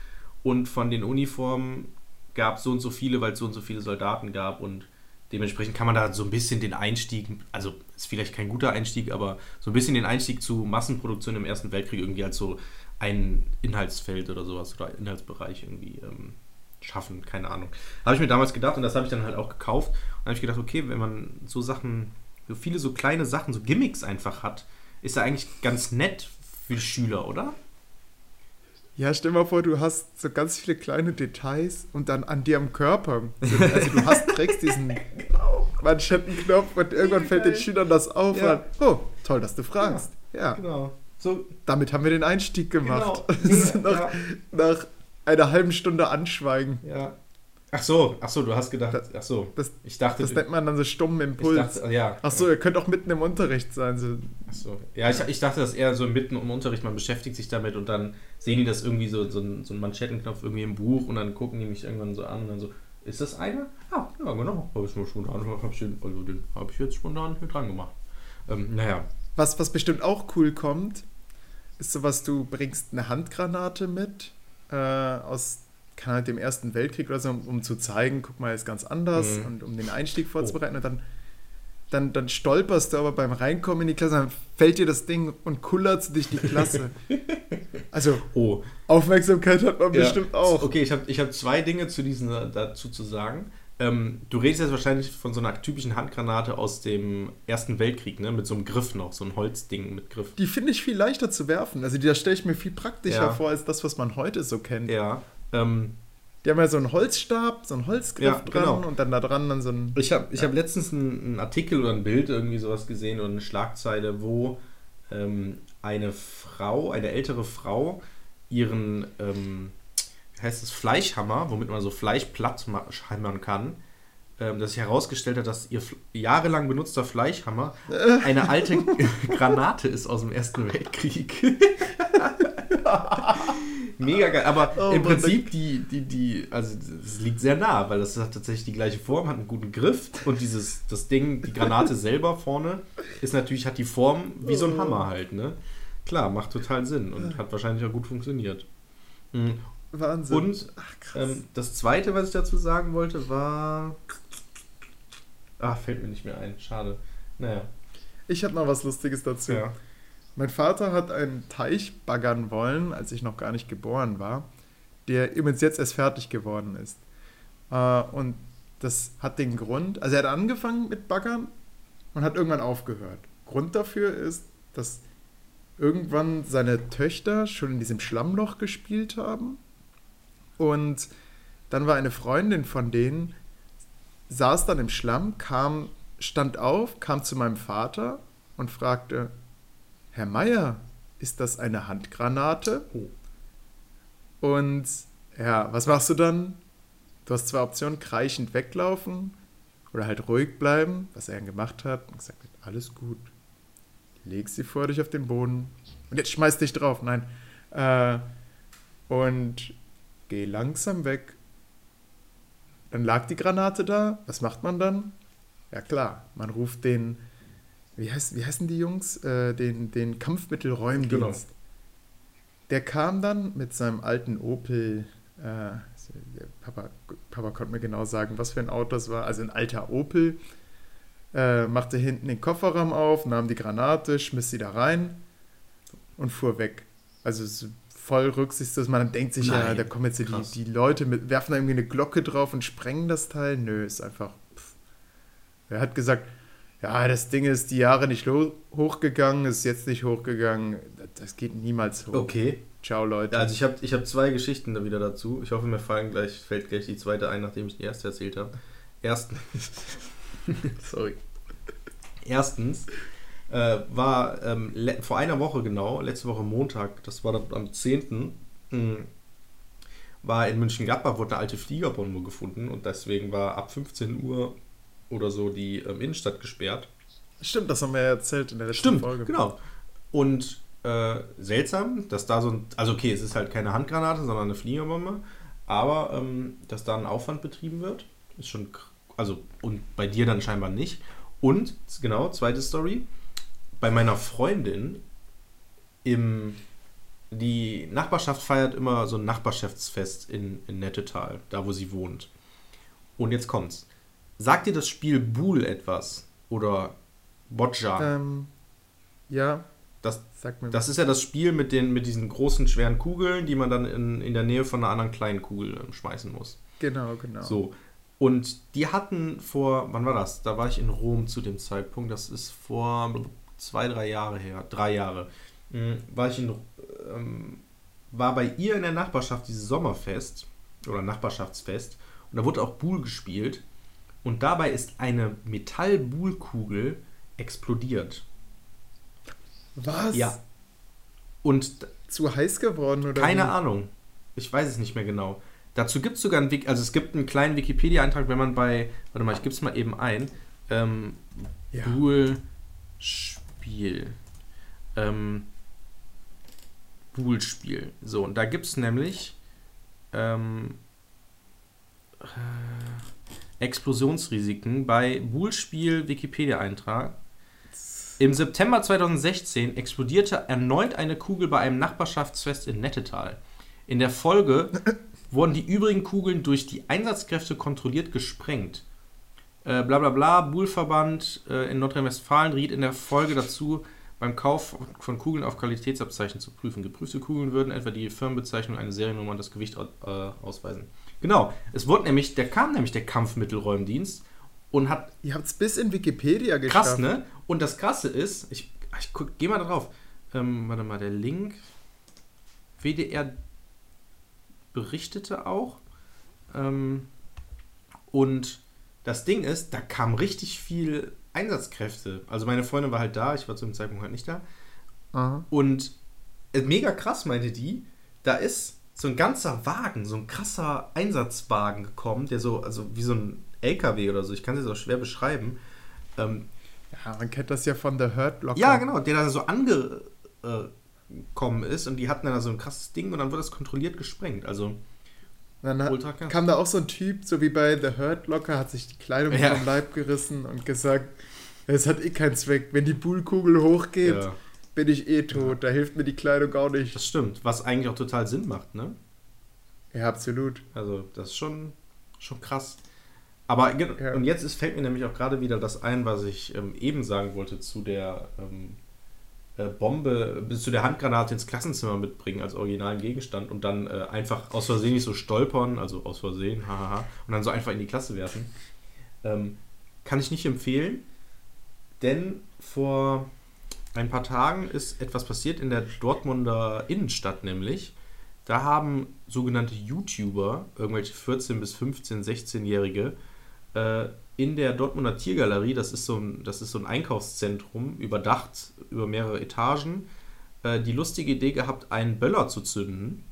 Und von den Uniformen gab es so und so viele, weil es so und so viele Soldaten gab. Und dementsprechend kann man da so ein bisschen den Einstieg, also ist vielleicht kein guter Einstieg, aber so ein bisschen den Einstieg zu Massenproduktion im Ersten Weltkrieg irgendwie als so ein Inhaltsfeld oder sowas oder Inhaltsbereich irgendwie ähm, schaffen, keine Ahnung. Habe ich mir damals gedacht und das habe ich dann halt auch gekauft. Und habe ich gedacht, okay, wenn man so Sachen, so viele so kleine Sachen, so Gimmicks einfach hat, ist ja eigentlich ganz nett für die Schüler, oder? Ja, stell mal vor, du hast so ganz viele kleine Details und dann an dir am Körper. Also du hast, trägst diesen Manschettenknopf und irgendwann fällt den. Schülern das auf. Ja. Und, oh, toll, dass du fragst. Ja, Genau. So, damit haben wir den Einstieg gemacht. Genau. [laughs] nach, Ja. nach einer halben Stunde Anschweigen. Ja. Ach so, ach so, du hast gedacht, Das- ach so. das- ich dachte, Das nennt man dann so stummen Impuls. dachte, ja. Ach so, ihr könnt auch mitten im Unterricht sein. So. Ach so. Ja, ich, ich dachte, dass eher so mitten im Unterricht, man beschäftigt sich damit und dann sehen die das irgendwie so, so, so einen Manschettenknopf irgendwie im Buch und dann gucken die mich irgendwann so an und dann so, ist das einer? Ah, ja, genau. Habe ich mal spontan, hab ich den, also den habe ich jetzt spontan hier dran gemacht. Ähm, naja. Was, was bestimmt auch cool kommt, ist sowas, du bringst eine Handgranate mit äh, aus keine Ahnung, dem Ersten Weltkrieg oder so, um, um zu zeigen, guck mal, ist ganz anders Mhm. und um den Einstieg vorzubereiten. Und dann dann, dann stolperst du aber beim Reinkommen in die Klasse, dann fällt dir das Ding und kullert durch die Klasse. [laughs] Also, Oh, Aufmerksamkeit hat man Ja. bestimmt auch. Okay, ich habe ich hab zwei Dinge zu diesen, äh, dazu zu sagen. Ähm, du redest jetzt wahrscheinlich von so einer typischen Handgranate aus dem Ersten Weltkrieg, ne? Mit so einem Griff noch, so ein Holzding mit Griff. Die finde ich viel leichter zu werfen. Also, die, da stelle ich mir viel praktischer Ja. vor als das, was man heute so kennt. Ja. Ähm, Die haben ja so einen Holzstab, so einen Holzgriff Ja, dran genau. und dann da dran dann so ein. ich habe ich hab letztens einen, einen Artikel oder ein Bild irgendwie sowas gesehen oder eine Schlagzeile, wo ähm, eine Frau, eine ältere Frau, ihren, ähm, wie heißt es, Fleischhammer, womit man so Fleisch platt hämmern kann, ähm, dass sich herausgestellt hat, dass ihr jahrelang benutzter Fleischhammer [laughs] eine alte Granate ist aus dem Ersten Weltkrieg. [laughs] [laughs] Mega geil, aber Oh im Prinzip die, die, die, also es liegt sehr nah, weil das hat tatsächlich die gleiche Form, hat einen guten Griff und dieses, das Ding, die Granate [laughs] selber vorne, ist natürlich, hat die Form wie so ein Hammer halt, ne? Klar, macht total Sinn und hat wahrscheinlich auch gut funktioniert. Mhm. Wahnsinn. Und Ach, krass. ähm, das zweite, was ich dazu sagen wollte, war. Ah, fällt mir nicht mehr ein. Schade. Naja. ich habe noch was Lustiges dazu. Ja. Mein Vater hat einen Teich baggern wollen, als ich noch gar nicht geboren war, der übrigens jetzt erst fertig geworden ist. Äh, und das hat den Grund, also er hat angefangen mit Baggern und hat irgendwann aufgehört. Grund dafür ist, dass irgendwann seine Töchter schon in diesem Schlammloch gespielt haben. Und dann war eine Freundin von denen, saß dann im Schlamm, kam, stand auf, kam zu meinem Vater und fragte, Herr Meier, ist das eine Handgranate? Oh. Und ja, was machst du dann? Du hast zwei Optionen, kreischend weglaufen oder halt ruhig bleiben, was er dann gemacht hat und gesagt hat, alles gut. Leg sie vor dich auf den Boden und jetzt schmeiß dich drauf. Nein. Äh, und geh langsam weg. Dann lag die Granate da. Was macht man dann? Ja klar, man ruft den, wie, heißt, wie heißen die Jungs? Äh, den, den Kampfmittelräumdienst. Genau. Der kam dann mit seinem alten Opel, äh, Papa, Papa konnte mir genau sagen, was für ein Auto das war, also ein alter Opel, äh, machte hinten den Kofferraum auf, nahm die Granate, schmiss sie da rein und fuhr weg. Also so voll rücksichtslos, man denkt sich ja, Nein, da kommen jetzt die, die Leute mit, werfen da irgendwie eine Glocke drauf und sprengen das Teil. Nö, ist einfach. Pff. Er hat gesagt, ja, das Ding ist die Jahre nicht hochgegangen, ist jetzt nicht hochgegangen. Das, geht niemals hoch. Okay. Ciao, Leute. Ja, also ich habe ich hab zwei Geschichten da wieder dazu. Ich hoffe, mir fallen gleich, fällt gleich die zweite ein, nachdem ich die erste erzählt habe. Erstens. [laughs] Sorry. Erstens äh, war ähm, vor einer Woche genau, letzte Woche Montag, das war dann am 10. mh, war in München-Gladbach, wurde eine alte Fliegerbombe gefunden und deswegen war ab 15 Uhr oder so die ähm, Innenstadt gesperrt. Stimmt, das haben wir ja erzählt in der letzten Stimmt, Folge. genau. Und äh, seltsam, dass da so ein, also okay, es ist halt keine Handgranate, sondern eine Fliegerbombe, aber ähm, dass da ein Aufwand betrieben wird, ist schon, also und bei dir dann scheinbar nicht. Und, genau, zweite Story, bei meiner Freundin im, die Nachbarschaft feiert immer so ein Nachbarschaftsfest in, in Nettetal, da wo sie wohnt. Und jetzt kommt's. Sagt dir das Spiel Bool etwas? Oder Boccia? Ähm, ja, Das, das ist ja das Spiel mit, den, mit diesen großen, schweren Kugeln, die man dann in, in der Nähe von einer anderen kleinen Kugel ähm, schmeißen muss. Genau, genau. So. Und die hatten vor, wann war das? Da war ich in Rom zu dem Zeitpunkt. Das ist vor zwei, drei Jahre her. Drei Jahre. Mhm, War ich in, ähm, war bei ihr in der Nachbarschaft dieses Sommerfest oder Nachbarschaftsfest. Und da wurde auch Buhl gespielt. Und dabei ist eine Metall-Buhl-Kugel explodiert. Was? Ja. Und Zu heiß geworden oder keine wie? Ahnung. Ich weiß es nicht mehr genau. Dazu gibt es sogar einen, also es gibt einen kleinen Wikipedia-Eintrag, wenn man bei, warte mal, ich gebe es mal eben ein, ähm, Ja. Buhl-Spiel. Ähm, Buhl-Spiel. So, und da gibt es nämlich ähm, äh, Explosionsrisiken bei Buhl-Spiel Wikipedia-Eintrag. Im September 2016 explodierte erneut eine Kugel bei einem Nachbarschaftsfest in Nettetal. In der Folge [coughs] wurden die übrigen Kugeln durch die Einsatzkräfte kontrolliert gesprengt. Äh, bla bla bla, Buhlverband äh, in Nordrhein-Westfalen riet in der Folge dazu, beim Kauf von Kugeln auf Qualitätsabzeichen zu prüfen. Geprüfte Kugeln würden etwa die Firmenbezeichnung, eine Seriennummer und das Gewicht äh, ausweisen. Genau, es wurde nämlich, der kam nämlich der Kampfmittelräumdienst und hat. Ihr habt es bis in Wikipedia geschafft. Krass, ne? Und das Krasse ist, ich, ich guck, geh mal da drauf. Ähm, warte mal, der Link. WDR berichtete auch. Ähm, und das Ding ist, da kam richtig viel Einsatzkräfte. Also meine Freundin war halt da, ich war zu dem Zeitpunkt halt nicht da. Aha. Und äh, mega krass meinte die, da ist so ein ganzer Wagen, so ein krasser Einsatzwagen gekommen, der so, also wie so ein LKW oder so, ich kann es jetzt auch schwer beschreiben. Ähm, Ja, man kennt das ja von The Hurt Locker. ja, genau, der da so angekommen ist und die hatten dann da so ein krasses Ding und dann wird das kontrolliert gesprengt. Also, Dann hat, kam da auch so ein Typ, so wie bei The Hurt Locker, hat sich die Kleidung Ja. vom Leib gerissen und gesagt, es hat eh keinen Zweck. Wenn die Bullkugel hochgeht, ja, bin ich eh tot. Da hilft mir die Kleidung auch nicht. das stimmt, was eigentlich auch total Sinn macht, ne? Ja, absolut. Also, das ist schon, schon krass. Aber Ja. und jetzt ist, fällt mir nämlich auch gerade wieder das ein, was ich ähm, eben sagen wollte zu der ähm, äh, Bombe, bis zu der Handgranate ins Klassenzimmer mitbringen als originalen Gegenstand und dann äh, einfach aus Versehen nicht so stolpern, also aus Versehen, hahaha, und dann so einfach in die Klasse werfen. Ähm, kann ich nicht empfehlen, denn vor ein paar Tagen ist etwas passiert in der Dortmunder Innenstadt nämlich. Da haben sogenannte YouTuber, irgendwelche 14 bis 15, 16-Jährige, äh, in der Dortmunder Tiergalerie, das ist so ein, das ist so ein Einkaufszentrum, überdacht über mehrere Etagen, äh, die lustige Idee gehabt, einen Böller zu zünden,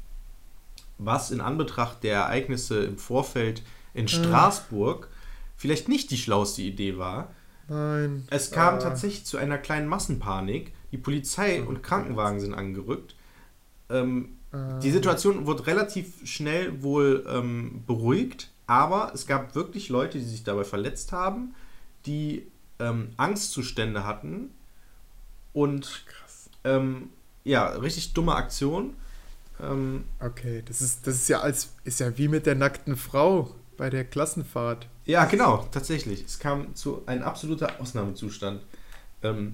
was in Anbetracht der Ereignisse im Vorfeld in Straßburg vielleicht nicht die schlauste Idee war. Nein. Es kam Ah. tatsächlich zu einer kleinen Massenpanik. Die Polizei und Krankenwagen sind angerückt. Ähm, Ah. die Situation wurde relativ schnell wohl ähm, beruhigt, aber es gab wirklich Leute, die sich dabei verletzt haben, die ähm, Angstzustände hatten und Krass. ähm, ja, richtig dumme Aktion. Ähm, Okay, das ist, das ist ja als ist ja wie mit der nackten Frau bei der Klassenfahrt. Ja, genau, tatsächlich. Es kam zu einem absoluter Ausnahmezustand. Ähm,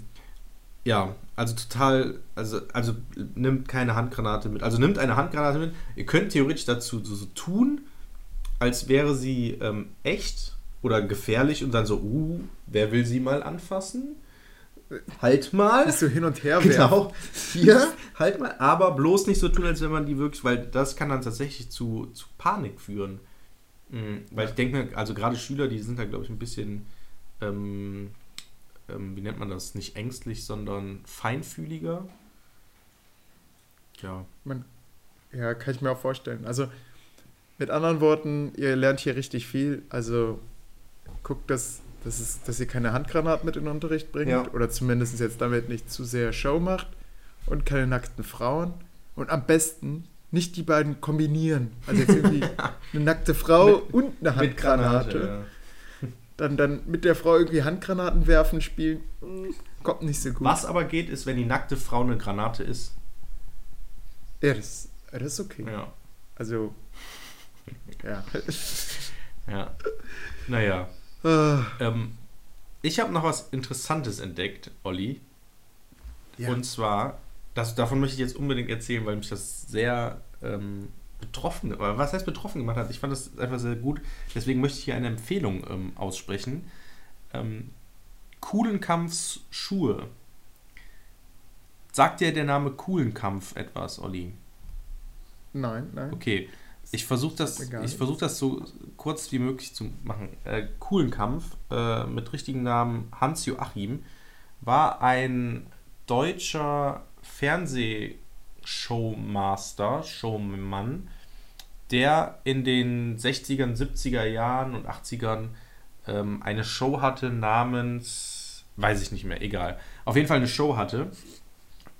ja, also total, also, also nimmt keine Handgranate mit. Also nimmt eine Handgranate mit. Ihr könnt theoretisch dazu so, so tun, als wäre sie ähm, echt oder gefährlich und dann so, uh, wer will sie mal anfassen? Halt mal. Ist so hin und her. Genau. Hier, halt mal. Aber bloß nicht so tun, als wenn man die wirklich, weil das kann dann tatsächlich zu, zu Panik führen. Mhm, weil ich denke mir, also gerade Schüler, die sind da, glaube ich, ein bisschen, ähm, ähm, wie nennt man das? Nicht ängstlich, sondern feinfühliger. Ja. Man, ja, kann ich mir auch vorstellen. Also mit anderen Worten, ihr lernt hier richtig viel. Also guckt, dass, dass, es, dass ihr keine Handgranaten mit in den Unterricht bringt Ja. oder zumindest jetzt damit nicht zu sehr Show macht und keine nackten Frauen. Und am besten nicht die beiden kombinieren. [laughs] Also jetzt irgendwie eine nackte Frau und eine Handgranate. Dann, dann mit der Frau irgendwie Handgranaten werfen, spielen, mm, kommt nicht so gut. Was aber geht, ist, wenn die nackte Frau eine Granate ist. Ja, das, das ist okay. Ja. Also, ja. Ja. Naja. Ah, Ähm, ich habe noch was Interessantes entdeckt, Olli. ja. Und zwar, das, davon möchte ich jetzt unbedingt erzählen, weil mich das sehr ähm, betroffen, oder was heißt betroffen gemacht hat. Ich fand das einfach sehr gut. Deswegen möchte ich hier eine Empfehlung ähm, aussprechen. Ähm, Kuhlenkampfs Schuhe. Sagt dir der Name Kuhlenkampf etwas, Olli? Nein, nein. Okay, ich versuche das, ich versuch das so kurz wie möglich zu machen. Äh, Kuhlenkampf äh, mit richtigen Namen Hans Joachim war ein deutscher Fernsehshowmaster, Showmann, der in den 60ern, 70er Jahren und 80ern ähm, eine Show hatte namens, weiß ich nicht mehr, egal. Auf jeden Fall eine Show hatte.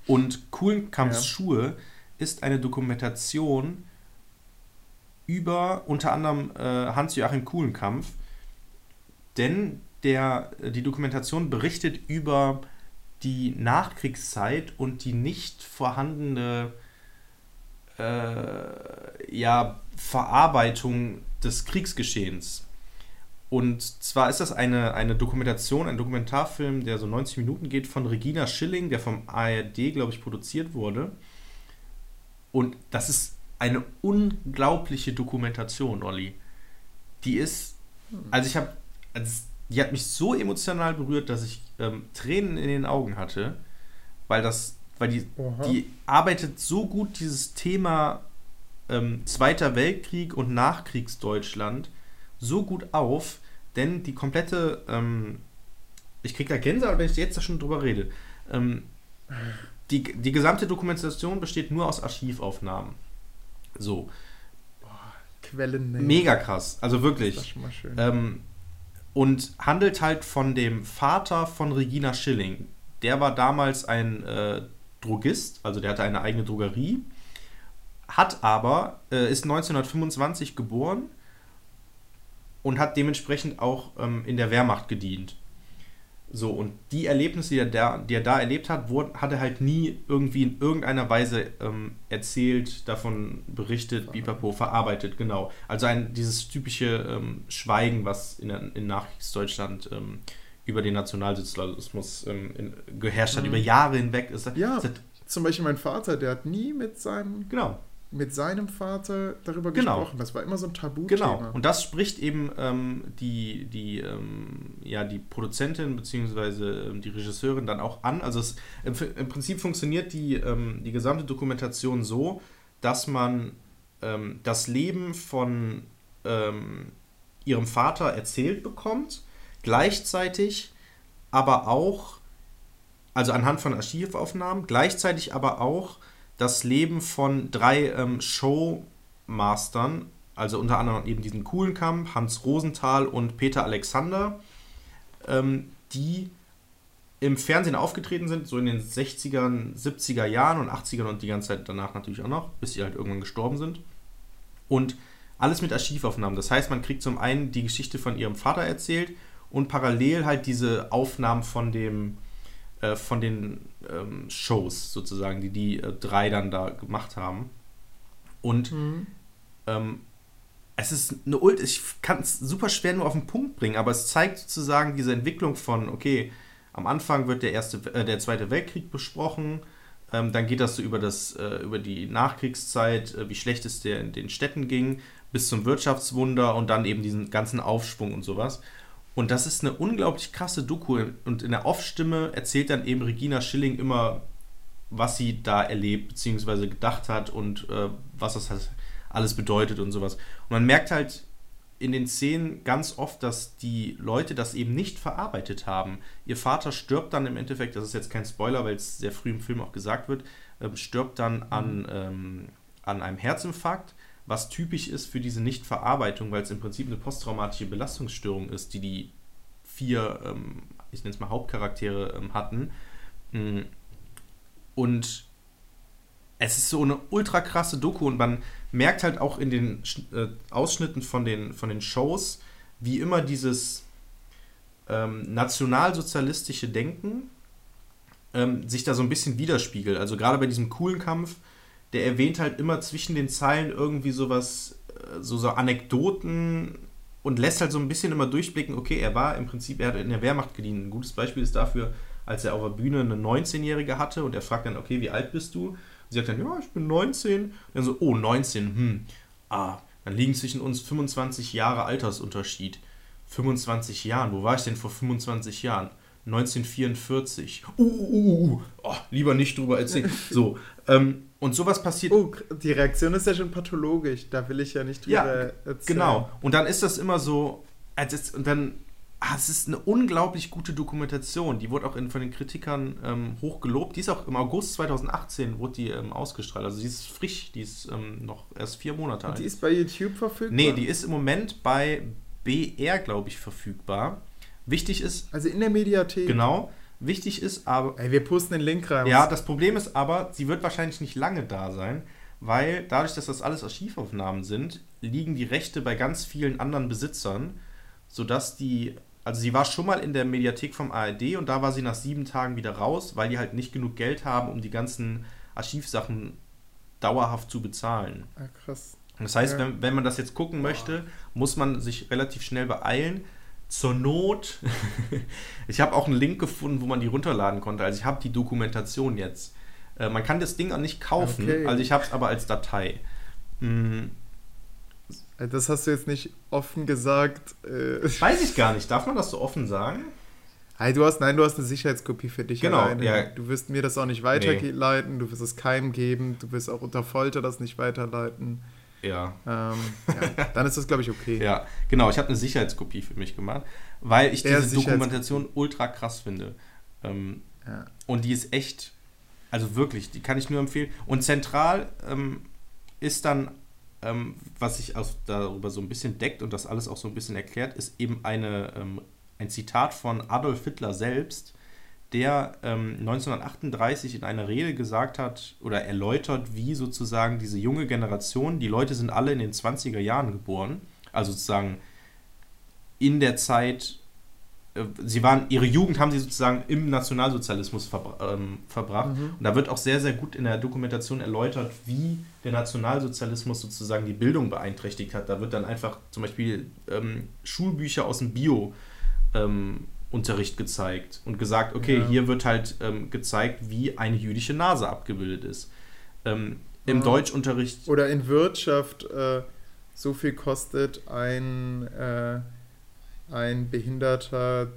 Und Kuhlenkampfs Ja. Schuhe ist eine Dokumentation über unter anderem äh, Hans-Joachim Kuhlenkampf, denn der, die Dokumentation berichtet über die Nachkriegszeit und die nicht vorhandene äh, ja, Verarbeitung des Kriegsgeschehens. und zwar ist das eine, eine Dokumentation, ein Dokumentarfilm, der so 90 Minuten geht, von Regina Schilling, der vom ARD, glaube ich, produziert wurde. Und das ist eine unglaubliche Dokumentation, Olli. Die ist, also ich habe, also die hat mich so emotional berührt, dass ich ähm, Tränen in den Augen hatte, weil das, weil die, die arbeitet so gut dieses Thema ähm, Zweiter Weltkrieg und Nachkriegsdeutschland so gut auf, denn die komplette, ähm, ich kriege da Gänsehaut, wenn ich jetzt da schon drüber rede. Ähm, die, die gesamte Dokumentation besteht nur aus Archivaufnahmen. So. Quellen. Mega krass, also wirklich. Das ist schon mal schön. Und handelt halt von dem Vater von Regina Schilling. Der war damals ein äh, Drogist, also der hatte eine eigene Drogerie, hat aber, äh, ist 1925 geboren und hat dementsprechend auch ähm, in der Wehrmacht gedient. So, und die Erlebnisse, die er da, die er da erlebt hat, wurde, hat er halt nie irgendwie in irgendeiner Weise ähm, erzählt, davon berichtet, Bipapo, verarbeitet, genau. Also ein, dieses typische ähm, Schweigen, was in, in Nachkriegsdeutschland ähm, über den Nationalsozialismus ähm, in, geherrscht hat, mhm. über Jahre hinweg. Ist, ja, ist, zum Beispiel mein Vater, der hat nie mit seinem genau mit seinem Vater darüber genau. gesprochen. Das war immer so ein Tabu. Genau. Und das spricht eben ähm, die, die, ähm, ja, die Produzentin bzw. Ähm, die Regisseurin dann auch an. Also es, im, im Prinzip funktioniert die, ähm, die gesamte Dokumentation so, dass man ähm, das Leben von ähm, ihrem Vater erzählt bekommt, gleichzeitig aber auch, also anhand von Archivaufnahmen, gleichzeitig aber auch das Leben von drei ähm, Showmastern, also unter anderem eben diesen Kuhlenkamp, Hans Rosenthal und Peter Alexander, ähm, die im Fernsehen aufgetreten sind, so in den 60ern, 70er Jahren und 80ern und die ganze Zeit danach natürlich auch noch, bis sie halt irgendwann gestorben sind. Und alles mit Archivaufnahmen. Das heißt, man kriegt zum einen die Geschichte von ihrem Vater erzählt und parallel halt diese Aufnahmen von dem äh, von den ähm, Shows sozusagen, die die äh, drei dann da gemacht haben. Und mhm. ähm, es ist eine Ult, ich kann es super schwer nur auf den Punkt bringen, aber es zeigt sozusagen diese Entwicklung von, okay, am Anfang wird der erste, äh, der Zweite Weltkrieg besprochen, ähm, dann geht das so über das, äh, über die Nachkriegszeit, äh, wie schlecht es der in den Städten ging, bis zum Wirtschaftswunder und dann eben diesen ganzen Aufschwung und sowas. Und das ist eine unglaublich krasse Doku. Und in der Off-Stimme erzählt dann eben Regina Schilling immer, was sie da erlebt, beziehungsweise gedacht hat und äh, was das halt alles bedeutet und sowas. Und man merkt halt in den Szenen ganz oft, dass die Leute das eben nicht verarbeitet haben. Ihr Vater stirbt dann im Endeffekt, das ist jetzt kein Spoiler, weil es sehr früh im Film auch gesagt wird, ähm, stirbt dann an, mhm. ähm, an einem Herzinfarkt was typisch ist für diese Nichtverarbeitung, weil es im Prinzip eine posttraumatische Belastungsstörung ist, die die vier, ähm, ich nenne es mal Hauptcharaktere ähm, hatten. Mm. Und es ist so eine ultra krasse Doku und man merkt halt auch in den äh, Ausschnitten von den, von den Shows, wie immer dieses ähm, nationalsozialistische Denken ähm, sich da so ein bisschen widerspiegelt. Also gerade bei diesem coolen Kampf der erwähnt halt immer zwischen den Zeilen irgendwie sowas, äh, so, so Anekdoten und lässt halt so ein bisschen immer durchblicken, okay, er war im Prinzip, er hat in der Wehrmacht gedient. Ein gutes Beispiel ist dafür, als er auf der Bühne eine 19-Jährige hatte und er fragt dann, okay, wie alt bist du? Und sie sagt dann, ja, ich bin 19. Und dann so, oh, 19, hm, ah, dann liegen zwischen uns 25 Jahre Altersunterschied. 25 Jahren, wo war ich denn vor 25 Jahren? 1944. Uh, uh, uh, oh, lieber nicht drüber erzählen. [laughs] So, ähm, und sowas passiert. Oh, die Reaktion ist ja schon pathologisch. Da will ich ja nicht drüber ja, erzählen. Genau. Und dann ist das immer so. Also und dann. Ah, es ist eine unglaublich gute Dokumentation. Die wurde auch in, von den Kritikern ähm, hoch gelobt. Die ist auch im August 2018 wurde die ähm, ausgestrahlt. Also die ist frisch. Die ist ähm, noch erst vier Monate alt. Die ist bei YouTube verfügbar? Nee, die ist im Moment bei BR, glaube ich, verfügbar. Wichtig ist. Also in der Mediathek. Genau. Wichtig ist aber. Ey, wir posten den Link rein. Ja, das Problem ist aber, sie wird wahrscheinlich nicht lange da sein, weil dadurch, dass das alles Archivaufnahmen sind, liegen die Rechte bei ganz vielen anderen Besitzern, sodass die. Also sie war schon mal in der Mediathek vom ARD und da war sie nach sieben Tagen wieder raus, weil die halt nicht genug Geld haben, um die ganzen Archivsachen dauerhaft zu bezahlen. Ah, krass. Das heißt, ja. wenn, wenn man das jetzt gucken möchte, muss man sich relativ schnell beeilen zur Not. [laughs] ich habe auch einen Link gefunden, wo man die runterladen konnte. Also ich habe die Dokumentation jetzt. Äh, man kann das Ding auch nicht kaufen, Okay. also ich habe es aber als Datei. Hm, Das hast du jetzt nicht offen gesagt. Äh, weiß ich gar nicht. Darf man das so offen sagen? hey, du hast, nein, du hast eine Sicherheitskopie für dich Genau, alleine. ja. Du wirst mir das auch nicht weiterleiten, du wirst es keinem geben, du wirst auch unter Folter das nicht weiterleiten. Ja. Ähm, ja, dann ist das, glaube ich, okay. Ja, genau. Ich habe eine Sicherheitskopie für mich gemacht, weil ich diese. Dokumentation ultra krass finde. Ähm, Ja. Und die ist echt, also wirklich, die kann ich nur empfehlen. Und zentral ähm, ist dann, ähm, was sich auch darüber so ein bisschen deckt und das alles auch so ein bisschen erklärt, ist eben eine, ähm, ein Zitat von Adolf Hitler selbst, der ähm, 1938 in einer Rede gesagt hat oder erläutert, wie sozusagen diese junge Generation, die Leute sind alle in den 20er Jahren geboren, also sozusagen in der Zeit, äh, sie waren, ihre Jugend haben sie sozusagen im Nationalsozialismus verbra ähm, verbracht. Und da wird auch sehr, sehr gut in der Dokumentation erläutert, wie der Nationalsozialismus sozusagen die Bildung beeinträchtigt hat. Da wird dann einfach zum Beispiel ähm, Schulbücher aus dem Bio ähm, Unterricht gezeigt und gesagt, okay, Ja. hier wird halt ähm, gezeigt, wie eine jüdische Nase abgebildet ist. Ähm, Im Ja. Deutschunterricht Oder in Wirtschaft, äh, so viel kostet ein, äh, ein Behinderter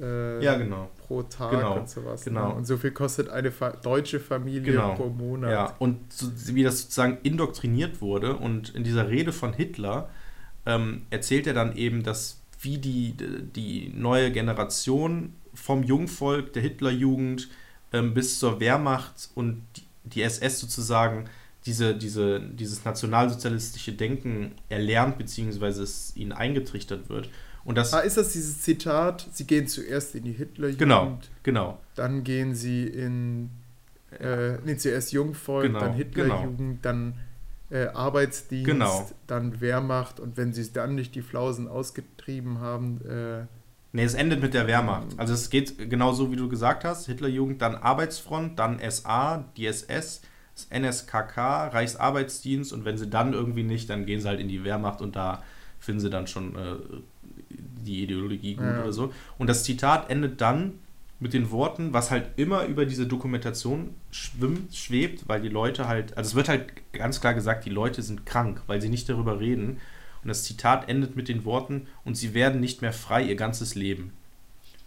äh, Ja, genau. pro Tag Genau, und sowas. genau. Ne? Und so viel kostet eine Fa deutsche Familie Genau. pro Monat. Ja, und so, wie das sozusagen indoktriniert wurde. Und in dieser Rede von Hitler ähm, erzählt er dann eben, dass wie die, die neue Generation vom Jungvolk, der Hitlerjugend ähm, bis zur Wehrmacht und die, SS sozusagen diese, diese, dieses nationalsozialistische Denken erlernt, beziehungsweise es ihnen eingetrichtert wird. Und das, Ah, ist das dieses Zitat? Sie gehen zuerst in die Hitlerjugend, genau, genau, dann gehen sie in, äh, nee, zuerst Jungvolk, Genau, dann Hitlerjugend, dann äh, Arbeitsdienst, Genau. dann Wehrmacht und wenn sie dann nicht die Flausen ausgetrieben haben, äh, Nee, es endet mit der Wehrmacht. Also es geht genau so, wie du gesagt hast. Hitlerjugend, dann Arbeitsfront, dann SA, die SS, das NSKK, Reichsarbeitsdienst und wenn sie dann irgendwie nicht, dann gehen sie halt in die Wehrmacht und da finden sie dann schon äh, die Ideologie gut Ja. oder so. Und das Zitat endet dann mit den Worten, was halt immer über diese Dokumentation schwimmt, schwebt, weil die Leute halt, also es wird halt ganz klar gesagt, die Leute sind krank, weil sie nicht darüber reden. Und das Zitat endet mit den Worten, und sie werden nicht mehr frei ihr ganzes Leben.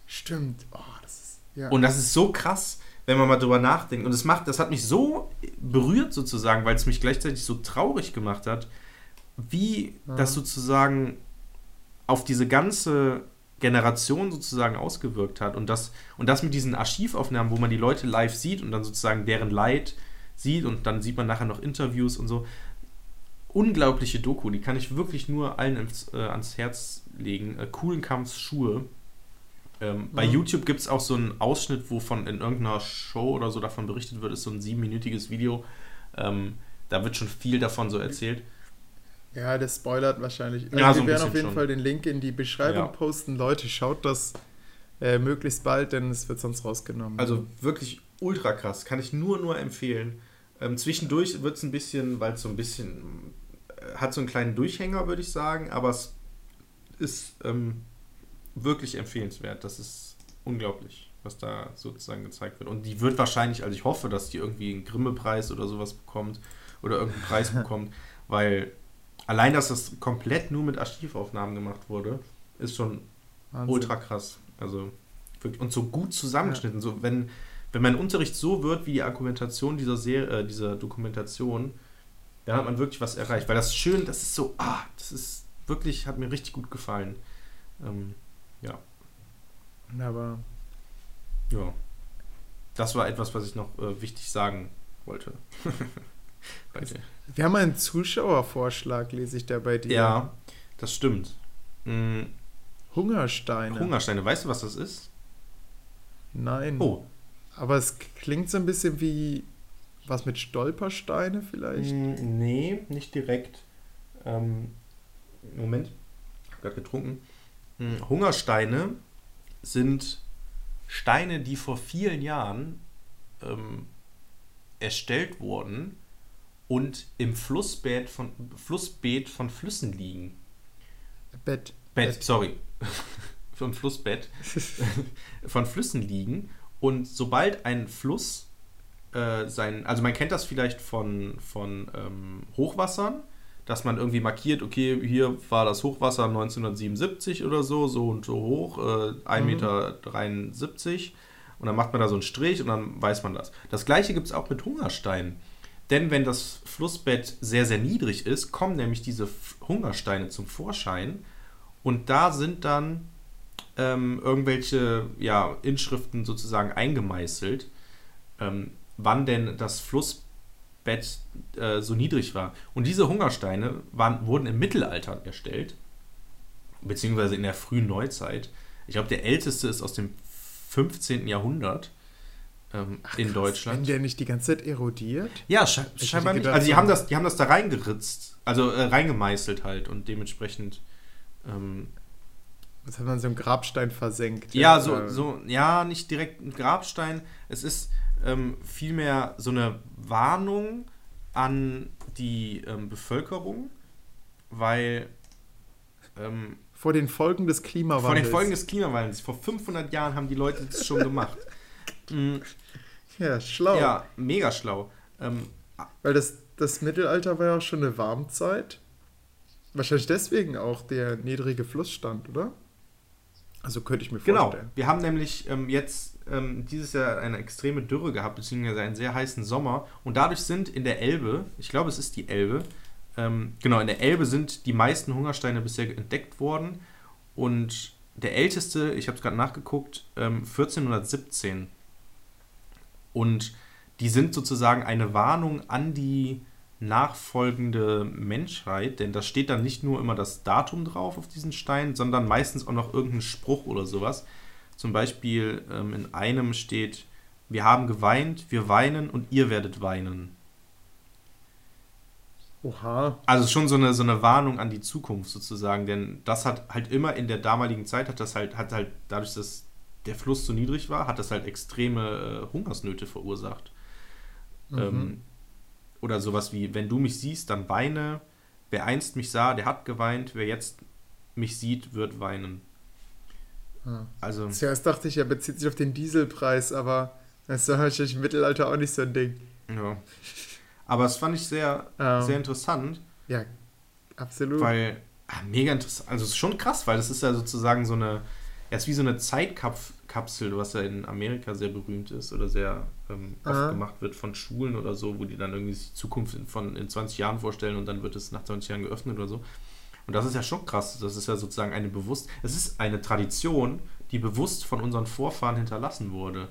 stimmt. Oh, das ist, ja. Und das ist so krass, wenn man mal drüber nachdenkt. Und das macht, das hat mich so berührt sozusagen, weil es mich gleichzeitig so traurig gemacht hat, wie Ja. das sozusagen auf diese ganze Generation sozusagen ausgewirkt hat. Und das, und das mit diesen Archivaufnahmen, wo man die Leute live sieht und dann sozusagen deren Leid sieht und dann sieht man nachher noch Interviews und so. Unglaubliche Doku, die kann ich wirklich nur allen ins, äh, ans Herz legen. Äh, Coolen Kampfs Schuhe. Ähm, Bei Mhm. YouTube gibt es auch so einen Ausschnitt, wo von in irgendeiner Show oder so davon berichtet wird, ist so ein siebenminütiges Video. Ähm, da wird schon viel davon so erzählt. Ja, das spoilert wahrscheinlich. Also Ja, so wir ein werden auf jeden schon. Fall den Link in die Beschreibung Ja. posten. Leute, schaut das äh, möglichst bald, denn es wird sonst rausgenommen. Also wirklich ultra krass, kann ich nur, nur empfehlen. Ähm, zwischendurch wird es ein bisschen, weil es so ein bisschen, äh, hat so einen kleinen Durchhänger, würde ich sagen, aber es ist ähm, wirklich empfehlenswert. Das ist unglaublich, was da sozusagen gezeigt wird. Und die wird wahrscheinlich, also ich hoffe, dass die irgendwie einen Grimme-Preis oder sowas bekommt oder irgendeinen Preis [laughs] bekommt, weil allein, dass das komplett nur mit Archivaufnahmen gemacht wurde, ist schon Wahnsinn. ultra krass. Also wirklich, und so gut zusammengeschnitten. So, wenn, wenn mein Unterricht so wird wie die Argumentation dieser Serie, äh, dieser Dokumentation, dann hat man wirklich was erreicht. Weil das schön, das ist so, ah, das ist wirklich, hat mir richtig gut gefallen. Ähm, ja, Aber ja. Das war etwas, was ich noch äh, wichtig sagen wollte. [laughs] Weiter. wir haben einen Zuschauervorschlag, lese ich da bei dir. Ja, das stimmt. Mm, Hungersteine. Hungersteine, weißt du, was das ist? Nein. Oh, Aber es klingt so ein bisschen wie was mit Stolpersteine vielleicht. Mm, Nee, nicht direkt. Ähm, Moment, ich habe gerade getrunken. Mm, Hungersteine sind Steine, die vor vielen Jahren ähm, erstellt wurden und im Flussbett von, Flussbeet von Flüssen liegen. Bett. Bett, sorry. [laughs] vom Flussbett [laughs] von Flüssen liegen. Und sobald ein Fluss äh, sein, also man kennt das vielleicht von, von ähm, Hochwassern, dass man irgendwie markiert, okay, hier war das Hochwasser 1977 oder so, so und so hoch, äh, 1,73 Mhm. Meter. Und dann macht man da so einen Strich und dann weiß man das. Das gleiche gibt es auch mit Hungersteinen. Denn wenn das Flussbett sehr, sehr niedrig ist, kommen nämlich diese Hungersteine zum Vorschein. Und da sind dann ähm, irgendwelche ja, Inschriften sozusagen eingemeißelt, ähm, wann denn das Flussbett äh, so niedrig war. Und diese Hungersteine waren, wurden im Mittelalter erstellt, beziehungsweise in der frühen Neuzeit. Ich glaube, der älteste ist aus dem 15. Jahrhundert ähm, in Wenn Deutschland. der nicht die ganze Zeit erodiert? Ja, sche Ich scheinbar nicht. Also die haben das, die haben das da reingeritzt, also äh, reingemeißelt halt und dementsprechend. Ähm, Was hat man so einen Grabstein versenkt? ja, so, äh, so, ja, nicht direkt ein Grabstein. Es ist ähm, vielmehr so eine Warnung an die ähm, Bevölkerung, weil ähm, Vor den Folgen des Klimawandels. vor den Folgen des Klimawandels, vor 500 Jahren haben die Leute das schon gemacht. Mm, Ja, schlau. ja, mega schlau. Ähm, Weil das, das Mittelalter war ja auch schon eine Warmzeit. Wahrscheinlich deswegen auch der niedrige Flussstand, oder? Also könnte ich mir Genau. vorstellen. Wir haben nämlich ähm, jetzt ähm, dieses Jahr eine extreme Dürre gehabt, beziehungsweise einen sehr heißen Sommer. Und dadurch sind in der Elbe, ich glaube, es ist die Elbe, ähm, genau, in der Elbe sind die meisten Hungersteine bisher entdeckt worden. Und der älteste, ich habe es gerade nachgeguckt, ähm, 1417. Und die sind sozusagen eine Warnung an die nachfolgende Menschheit, denn da steht dann nicht nur immer das Datum drauf auf diesen Stein, sondern meistens auch noch irgendein Spruch oder sowas. Zum Beispiel ähm, in einem steht, wir haben geweint, wir weinen und ihr werdet weinen. Oha. Also schon so eine, so eine Warnung an die Zukunft sozusagen, denn das hat halt immer in der damaligen Zeit, hat das halt, hat halt dadurch, dass der Fluss so niedrig war, hat das halt extreme äh, Hungersnöte verursacht. Mhm. Ähm, oder sowas wie, wenn du mich siehst, dann weine. Wer einst mich sah, der hat geweint. Wer jetzt mich sieht, wird weinen. Ah. Also, Zuerst dachte ich, er bezieht sich auf den Dieselpreis, aber das war wahrscheinlich im Mittelalter auch nicht so ein Ding. ja. Aber das fand ich sehr, Ähm, sehr interessant, Ja, absolut. weil, ah, mega interessant. Also, es ist schon krass, weil das ist ja sozusagen so eine, ja, ist wie so eine Zeitkapsel, was ja in Amerika sehr berühmt ist oder sehr ähm, oft Aha. gemacht wird von Schulen oder so, wo die dann irgendwie sich die Zukunft in, von, in 20 Jahren vorstellen und dann wird es nach 20 Jahren geöffnet oder so. Und das ist ja schon krass. Das ist ja sozusagen eine bewusst, es ist eine Tradition, die bewusst von unseren Vorfahren hinterlassen wurde.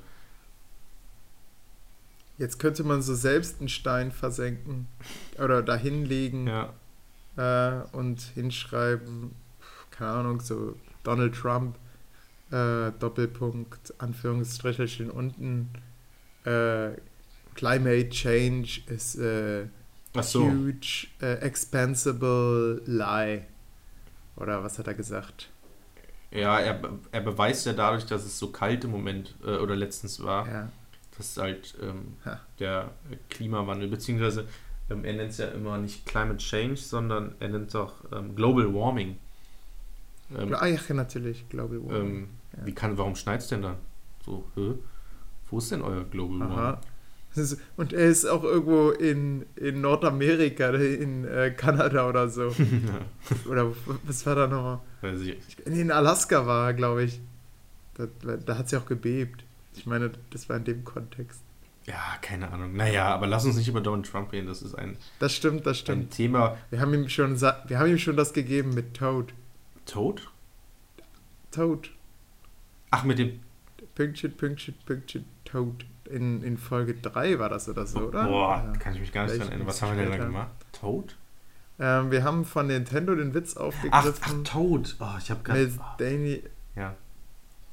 Jetzt könnte man so selbst einen Stein versenken oder dahinlegen Ja. äh, und hinschreiben, keine Ahnung, so Donald Trump, äh, Doppelpunkt, Anführungsstrichelchen unten, äh, Climate Change is a Ach so. huge, äh, expansible lie. Oder was hat er gesagt? Ja, er, er beweist ja dadurch, dass es so kalt im Moment äh, oder letztens war, Ja. dass halt ähm, der Klimawandel, beziehungsweise ähm, er nennt es ja immer nicht Climate Change, sondern er nennt es auch ähm, Global Warming. Ähm, Ah, ja, natürlich, glaube ich. Ja. Wie kann, warum schneit es denn dann? So, hä? Wo ist denn euer Global Warming? Aha. Ist- Und er ist auch irgendwo in, in Nordamerika, in äh, Kanada oder so. [laughs] oder was war da nochmal? Weiß ich. In Alaska war er, glaube ich. Da, da hat sie auch gebebt. Ich meine, das war in dem Kontext. Ja, keine Ahnung. Naja, aber lass uns nicht über Donald Trump reden. Das ist ein, Das stimmt, das ein stimmt. Thema. Wir haben ihm schon, wir haben ihm schon das gegeben mit Toad. Toad? Toad. Ach, mit dem. Pünktchen, Pünktchen, Pünktchen, Toad. In, in Folge 3 war das oder so, oder? Boah, Ja. kann ich mich gar nicht dran erinnern. Was haben wir denn da gemacht? Toad? Ähm, wir haben von Nintendo den Witz Ach, aufgegriffen ach Toad. Oh, ich habe gerade. mit Dani Ja.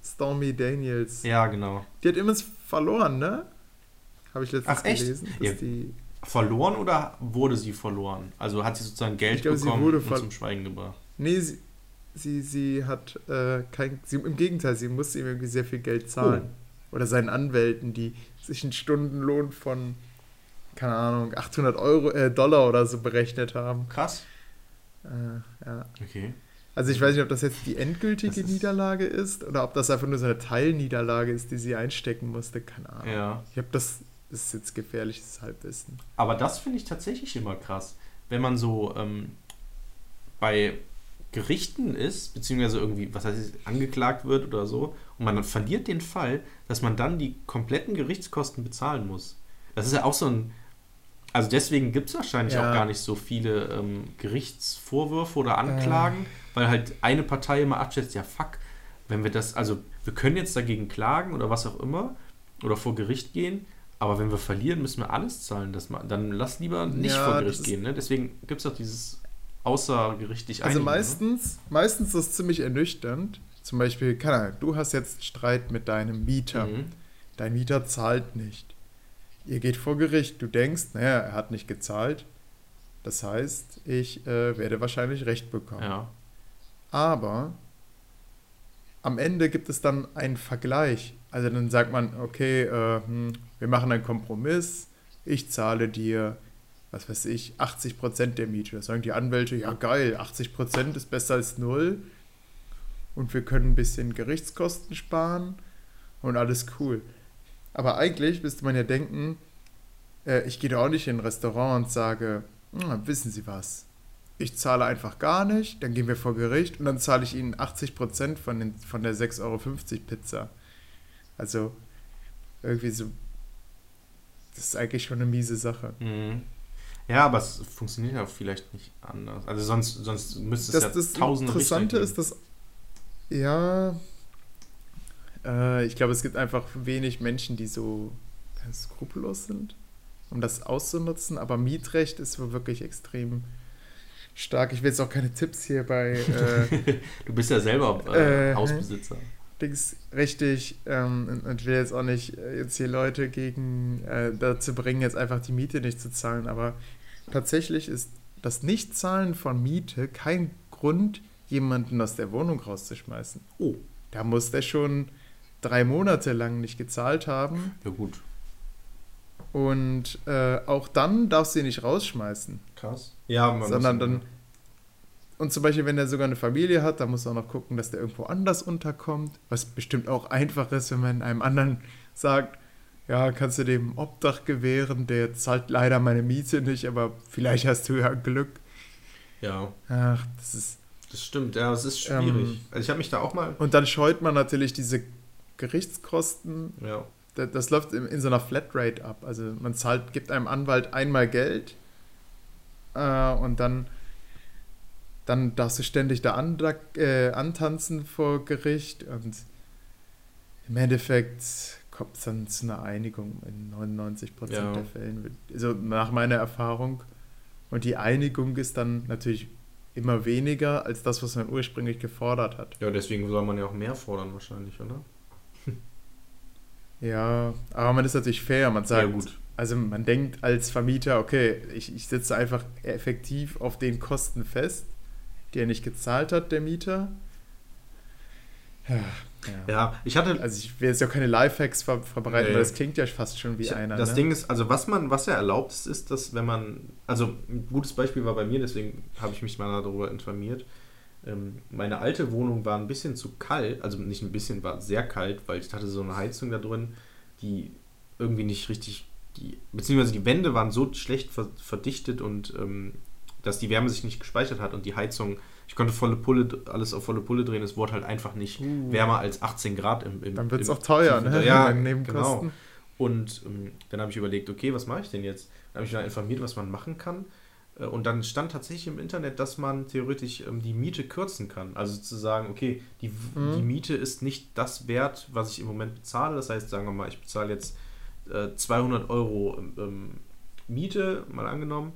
Stormy Daniels. ja, genau. Die hat immer verloren, ne? Habe ich letztens Ach, echt? gelesen. Ja. die, Verloren oder wurde sie verloren? Also hat sie sozusagen Geld sie bekommen wurde und zum Schweigen gebracht. nee, sie, sie, sie hat äh, kein. Sie, Im Gegenteil, sie musste ihm irgendwie sehr viel Geld zahlen. Oder seinen Anwälten, die sich einen Stundenlohn von, keine Ahnung, 800 Euro, äh, Dollar oder so berechnet haben. Krass. Äh, ja. Okay. Also ich weiß nicht, ob das jetzt die endgültige ist- Niederlage ist oder ob das einfach nur so eine Teilniederlage ist, die sie einstecken musste. Keine Ahnung. Ja. Ich habe das, das ist jetzt gefährliches Halbwissen. Aber das finde ich tatsächlich immer krass. Wenn man so ähm, bei Gerichten ist, beziehungsweise irgendwie, was heißt, es, angeklagt wird oder so, und man dann verliert den Fall, dass man dann die kompletten Gerichtskosten bezahlen muss. Das ist ja auch so ein. Also deswegen gibt es wahrscheinlich Ja. auch gar nicht so viele ähm, Gerichtsvorwürfe oder Anklagen, weil halt eine Partei immer abschätzt, ja fuck, wenn wir das, also wir können jetzt dagegen klagen oder was auch immer oder vor Gericht gehen, aber wenn wir verlieren, müssen wir alles zahlen. Das dann lass lieber nicht Ja, vor Gericht gehen. Ne? Deswegen gibt es auch dieses außergerichtlich Also Einigen, ne? meistens, meistens ist es ziemlich ernüchternd. Zum Beispiel, keine Ahnung, du hast jetzt Streit mit deinem Mieter. Mhm. Dein Mieter zahlt nicht. Ihr geht vor Gericht. Du denkst, naja, er hat nicht gezahlt. Das heißt, ich äh, werde wahrscheinlich Recht bekommen. Ja. Aber am Ende gibt es dann einen Vergleich. Also dann sagt man, okay, äh, hm, wir machen einen Kompromiss. Ich zahle dir, was weiß ich, 80% der Miete. Da sagen die Anwälte, ja geil, 80% ist besser als null. Und wir können ein bisschen Gerichtskosten sparen und alles cool. Aber eigentlich müsste man ja denken, äh, ich gehe da auch nicht in ein Restaurant und sage, "Hm, wissen Sie was, ich zahle einfach gar nicht, dann gehen wir vor Gericht und dann zahle ich Ihnen 80% von, den, von der 6,50 Euro Pizza. Also irgendwie so, das ist eigentlich schon eine miese Sache. Mhm. Ja, aber es funktioniert ja vielleicht nicht anders. Also sonst, sonst müsste es Das, ja das tausende Interessante ist, dass, ja, äh, ich glaube, es gibt einfach wenig Menschen, die so skrupellos sind, um das auszunutzen, aber Mietrecht ist wirklich extrem stark. Ich will jetzt auch keine Tipps hier bei äh. [laughs] Du bist ja selber äh, Äh, Hausbesitzer. Dings richtig ähm, und- und will jetzt auch nicht äh, jetzt hier Leute gegen äh, dazu bringen, jetzt einfach die Miete nicht zu zahlen, aber tatsächlich ist das Nichtzahlen von Miete kein Grund, jemanden aus der Wohnung rauszuschmeißen. Oh, Da muss der schon drei Monate lang nicht gezahlt haben ja gut. und äh, auch dann darfst du ihn nicht rausschmeißen. Krass. Ja, man sondern dann. Und zum Beispiel, wenn er sogar eine Familie hat, dann muss er auch noch gucken, dass der irgendwo anders unterkommt. Was bestimmt auch einfach ist, wenn man einem anderen sagt, ja, kannst du dem Obdach gewähren, der zahlt leider meine Miete nicht, aber vielleicht hast du ja Glück. Ja, Ach, das ist. das stimmt. Ja, es ist schwierig. Ähm, also ich habe mich da auch mal. Und dann scheut man natürlich diese Gerichtskosten. Ja. Das, das läuft in, in so einer Flatrate ab. Also man zahlt, gibt einem Anwalt einmal Geld äh, und dann, dann darfst du ständig da an, äh, antanzen vor Gericht und im Endeffekt kommt es dann zu einer Einigung in 99% Ja. der Fällen. Also nach meiner Erfahrung. Und die Einigung ist dann natürlich immer weniger als das, was man ursprünglich gefordert hat. Ja, deswegen soll man ja auch mehr fordern wahrscheinlich, oder? [laughs] Ja, aber man ist natürlich fair. Man sagt, ja, gut. Also man denkt als Vermieter, okay, ich, ich sitze einfach effektiv auf den Kosten fest, die er nicht gezahlt hat, der Mieter. Ja, ja. Ja, ich hatte. Also ich will jetzt ja keine Lifehacks ver verbreiten, Nee. weil das klingt ja fast schon wie Ich- einer. das ne? Ding ist, also was man, was ja erlaubt ist, ist, dass wenn man, also ein gutes Beispiel war bei mir, deswegen habe ich mich mal darüber informiert. Ähm, meine alte Wohnung war ein bisschen zu kalt, also nicht ein bisschen, war sehr kalt, weil ich hatte so eine Heizung da drin, die irgendwie nicht richtig, die, beziehungsweise die Wände waren so schlecht ver verdichtet und ähm, dass die Wärme sich nicht gespeichert hat und die Heizung, ich konnte volle Pulle, alles auf volle Pulle drehen, es wurde halt einfach nicht Uh. wärmer als 18 Grad im, im Dann wird es auch teuer, ne? Ja, genau. Und ähm, dann habe ich überlegt, okay, was mache ich denn jetzt? Dann habe ich mich dann informiert, was man machen kann. Äh, und dann stand tatsächlich im Internet, dass man theoretisch ähm, die Miete kürzen kann. Also zu sagen, okay, die, Mhm. die Miete ist nicht das Wert, was ich im Moment bezahle. Das heißt, sagen wir mal, ich bezahle jetzt äh, 200 Euro ähm, Miete, mal angenommen.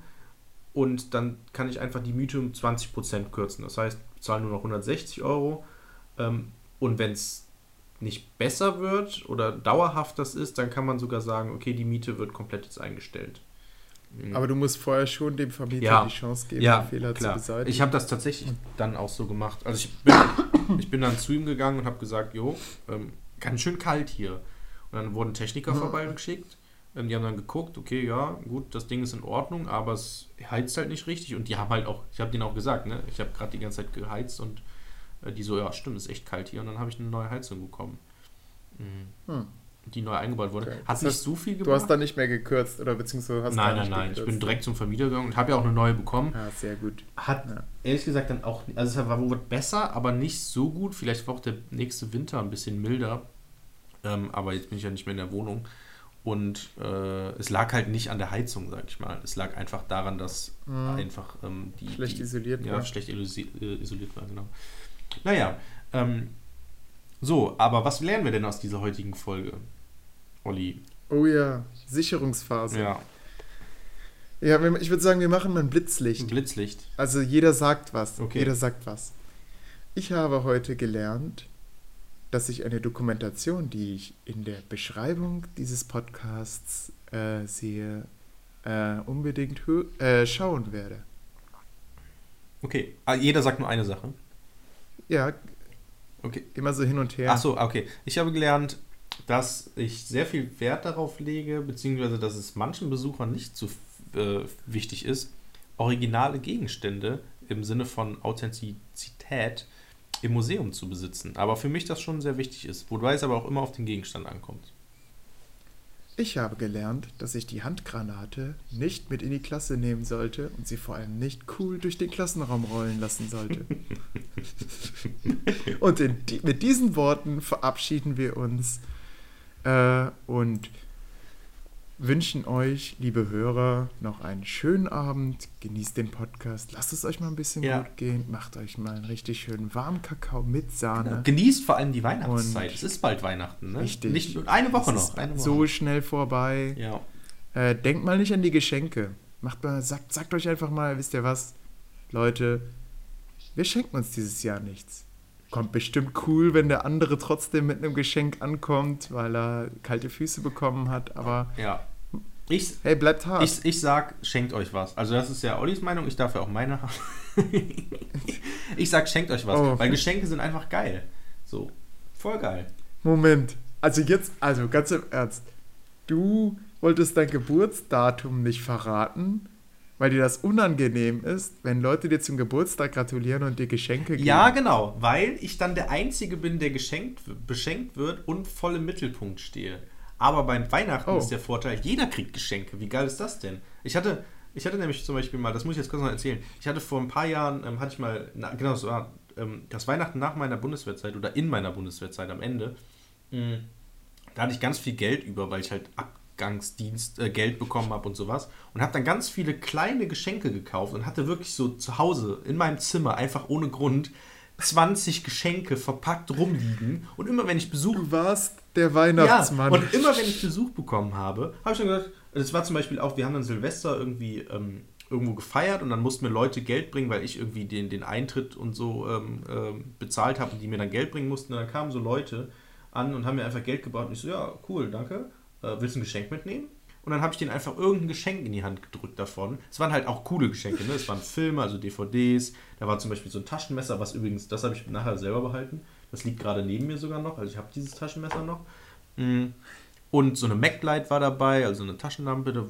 Und dann kann ich einfach die Miete um 20% kürzen. Das heißt, ich bezahle nur noch 160 Euro. Ähm, und wenn es nicht besser wird oder dauerhaft das ist, dann kann man sogar sagen, okay, die Miete wird komplett jetzt eingestellt. Mhm. Aber du musst vorher schon dem Vermieter Ja. die Chance geben, ja, den Fehler klar. zu beseitigen. Ich habe das tatsächlich dann auch so gemacht. Also ich bin, [coughs] ich bin dann zu ihm gegangen und habe gesagt, jo, ähm, ganz schön kalt hier. Und dann wurden Techniker Mhm. vorbeigeschickt die haben dann geguckt, okay, ja, gut, das Ding ist in Ordnung, aber es heizt halt nicht richtig. Und die haben halt auch, ich habe denen auch gesagt, ne, ich habe gerade die ganze Zeit geheizt und äh, die so, ja, stimmt, ist echt kalt hier. Und dann habe ich eine neue Heizung bekommen. Mhm. Hm. Die neu eingebaut wurde. Okay. Hat das nicht heißt, so viel gebracht. Du hast da nicht mehr gekürzt oder beziehungsweise hast Nein, nein, nein. Gekürzt. Ich bin direkt zum Vermieter gegangen und habe ja auch eine neue bekommen. Ja, sehr gut. Hat ja. ehrlich gesagt dann auch, also es war wohl besser, aber nicht so gut. Vielleicht war auch der nächste Winter ein bisschen milder. Ähm, aber jetzt bin ich ja nicht mehr in der Wohnung. Und äh, es lag halt nicht an der Heizung, sag ich mal. Es lag einfach daran, dass mhm. einfach ähm, die. Schlecht die, isoliert ja, war. Ja, schlecht äh, isoliert war, genau. Naja, ähm, so, aber was lernen wir denn aus dieser heutigen Folge, Olli? Oh ja, Sicherungsphase. Ja. Ja, ich würde sagen, wir machen mal ein Blitzlicht. Ein Blitzlicht. Also jeder sagt was. Okay. Jeder sagt was. Ich habe heute gelernt, dass ich eine Dokumentation, die ich in der Beschreibung dieses Podcasts äh, sehe, äh, unbedingt äh, schauen werde. Okay, ah, jeder sagt nur eine Sache. Ja, okay. immer so hin und her. Ach so, okay. Ich habe gelernt, dass ich sehr viel Wert darauf lege, beziehungsweise dass es manchen Besuchern nicht so äh, wichtig ist, originale Gegenstände im Sinne von Authentizität im Museum zu besitzen. Aber für mich das schon sehr wichtig ist, wobei es aber auch immer auf den Gegenstand ankommt. Ich habe gelernt, dass ich die Handgranate nicht mit in die Klasse nehmen sollte und sie vor allem nicht cool durch den Klassenraum rollen lassen sollte. [laughs] und die, mit diesen Worten verabschieden wir uns äh, und wünschen euch, liebe Hörer, noch einen schönen Abend. Genießt den Podcast. Lasst es euch mal ein bisschen ja. gut gehen. Macht euch mal einen richtig schönen warmen Kakao mit Sahne. Genau. Genießt vor allem die Weihnachtszeit. Und es ist bald Weihnachten, ne? Richtig. Nicht, eine Woche noch. Eine Woche. So schnell vorbei. Ja. Äh, denkt mal nicht an die Geschenke. Macht mal, sagt, sagt euch einfach mal, wisst ihr was, Leute, wir schenken uns dieses Jahr nichts. Kommt bestimmt cool, wenn der andere trotzdem mit einem Geschenk ankommt, weil er kalte Füße bekommen hat, aber. Ja. Ich, hey, bleibt hart. Ich, ich sag, schenkt euch was. Also, das ist ja Ollis Meinung, ich darf ja auch meine haben. [laughs] ich sag, schenkt euch was. Oh. Weil Geschenke sind einfach geil. So. Voll geil. Moment. Also, jetzt, also ganz im Ernst. Du wolltest dein Geburtsdatum nicht verraten weil dir das unangenehm ist, wenn Leute dir zum Geburtstag gratulieren und dir Geschenke geben. Ja, genau, weil ich dann der Einzige bin, der geschenkt, beschenkt wird und voll im Mittelpunkt stehe. Aber beim Weihnachten oh. ist der Vorteil, jeder kriegt Geschenke. Wie geil ist das denn? Ich hatte, ich hatte nämlich zum Beispiel mal, das muss ich jetzt kurz noch erzählen, ich hatte vor ein paar Jahren, ähm, hatte ich mal, na, genau, das war ähm, das Weihnachten nach meiner Bundeswehrzeit oder in meiner Bundeswehrzeit am Ende. Mh, mm, da hatte ich ganz viel Geld über, weil ich halt ab Abgangsdienst äh, Geld bekommen habe und sowas. Und habe dann ganz viele kleine Geschenke gekauft und hatte wirklich so zu Hause in meinem Zimmer einfach ohne Grund 20 Geschenke verpackt rumliegen. Und immer wenn ich Besuch. Du warst der Weihnachtsmann. Ja, und immer wenn ich Besuch bekommen habe, habe ich dann gesagt, das war zum Beispiel auch, wir haben dann Silvester irgendwie ähm, irgendwo gefeiert und dann mussten mir Leute Geld bringen, weil ich irgendwie den, den Eintritt und so ähm, ähm, bezahlt habe und die mir dann Geld bringen mussten. Und dann kamen so Leute an und haben mir einfach Geld gebracht und ich so, ja, cool, danke äh, willst du ein Geschenk mitnehmen? Und dann habe ich denen einfach irgendein Geschenk in die Hand gedrückt davon. Es waren halt auch coole Geschenke, ne? Es waren Filme, also DVDs. Da war zum Beispiel so ein Taschenmesser, was übrigens, das habe ich nachher selber behalten. Das liegt gerade neben mir sogar noch. Also ich habe dieses Taschenmesser noch. Mm. Und so eine MacLight war dabei, also eine Taschenlampe.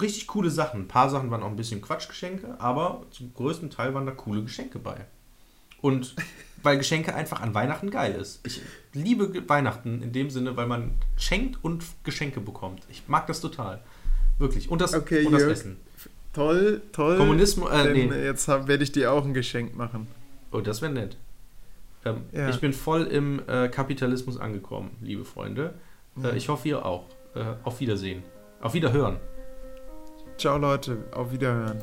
Richtig coole Sachen. Ein paar Sachen waren auch ein bisschen Quatschgeschenke, aber zum größten Teil waren da coole Geschenke bei. Und weil Geschenke einfach an Weihnachten geil ist. Ich liebe Weihnachten in dem Sinne, weil man schenkt und Geschenke bekommt. Ich mag das total. Wirklich. Und das, okay, und das Essen. Toll, toll. Kommunismus, äh, nee. Jetzt werde ich dir auch ein Geschenk machen. Oh, das wäre nett. Ähm, ja. Ich bin voll im äh, Kapitalismus angekommen, liebe Freunde. Äh, mhm. ich hoffe, ihr auch. Äh, auf Wiedersehen. Auf Wiederhören. Ciao, Leute. Auf Wiederhören.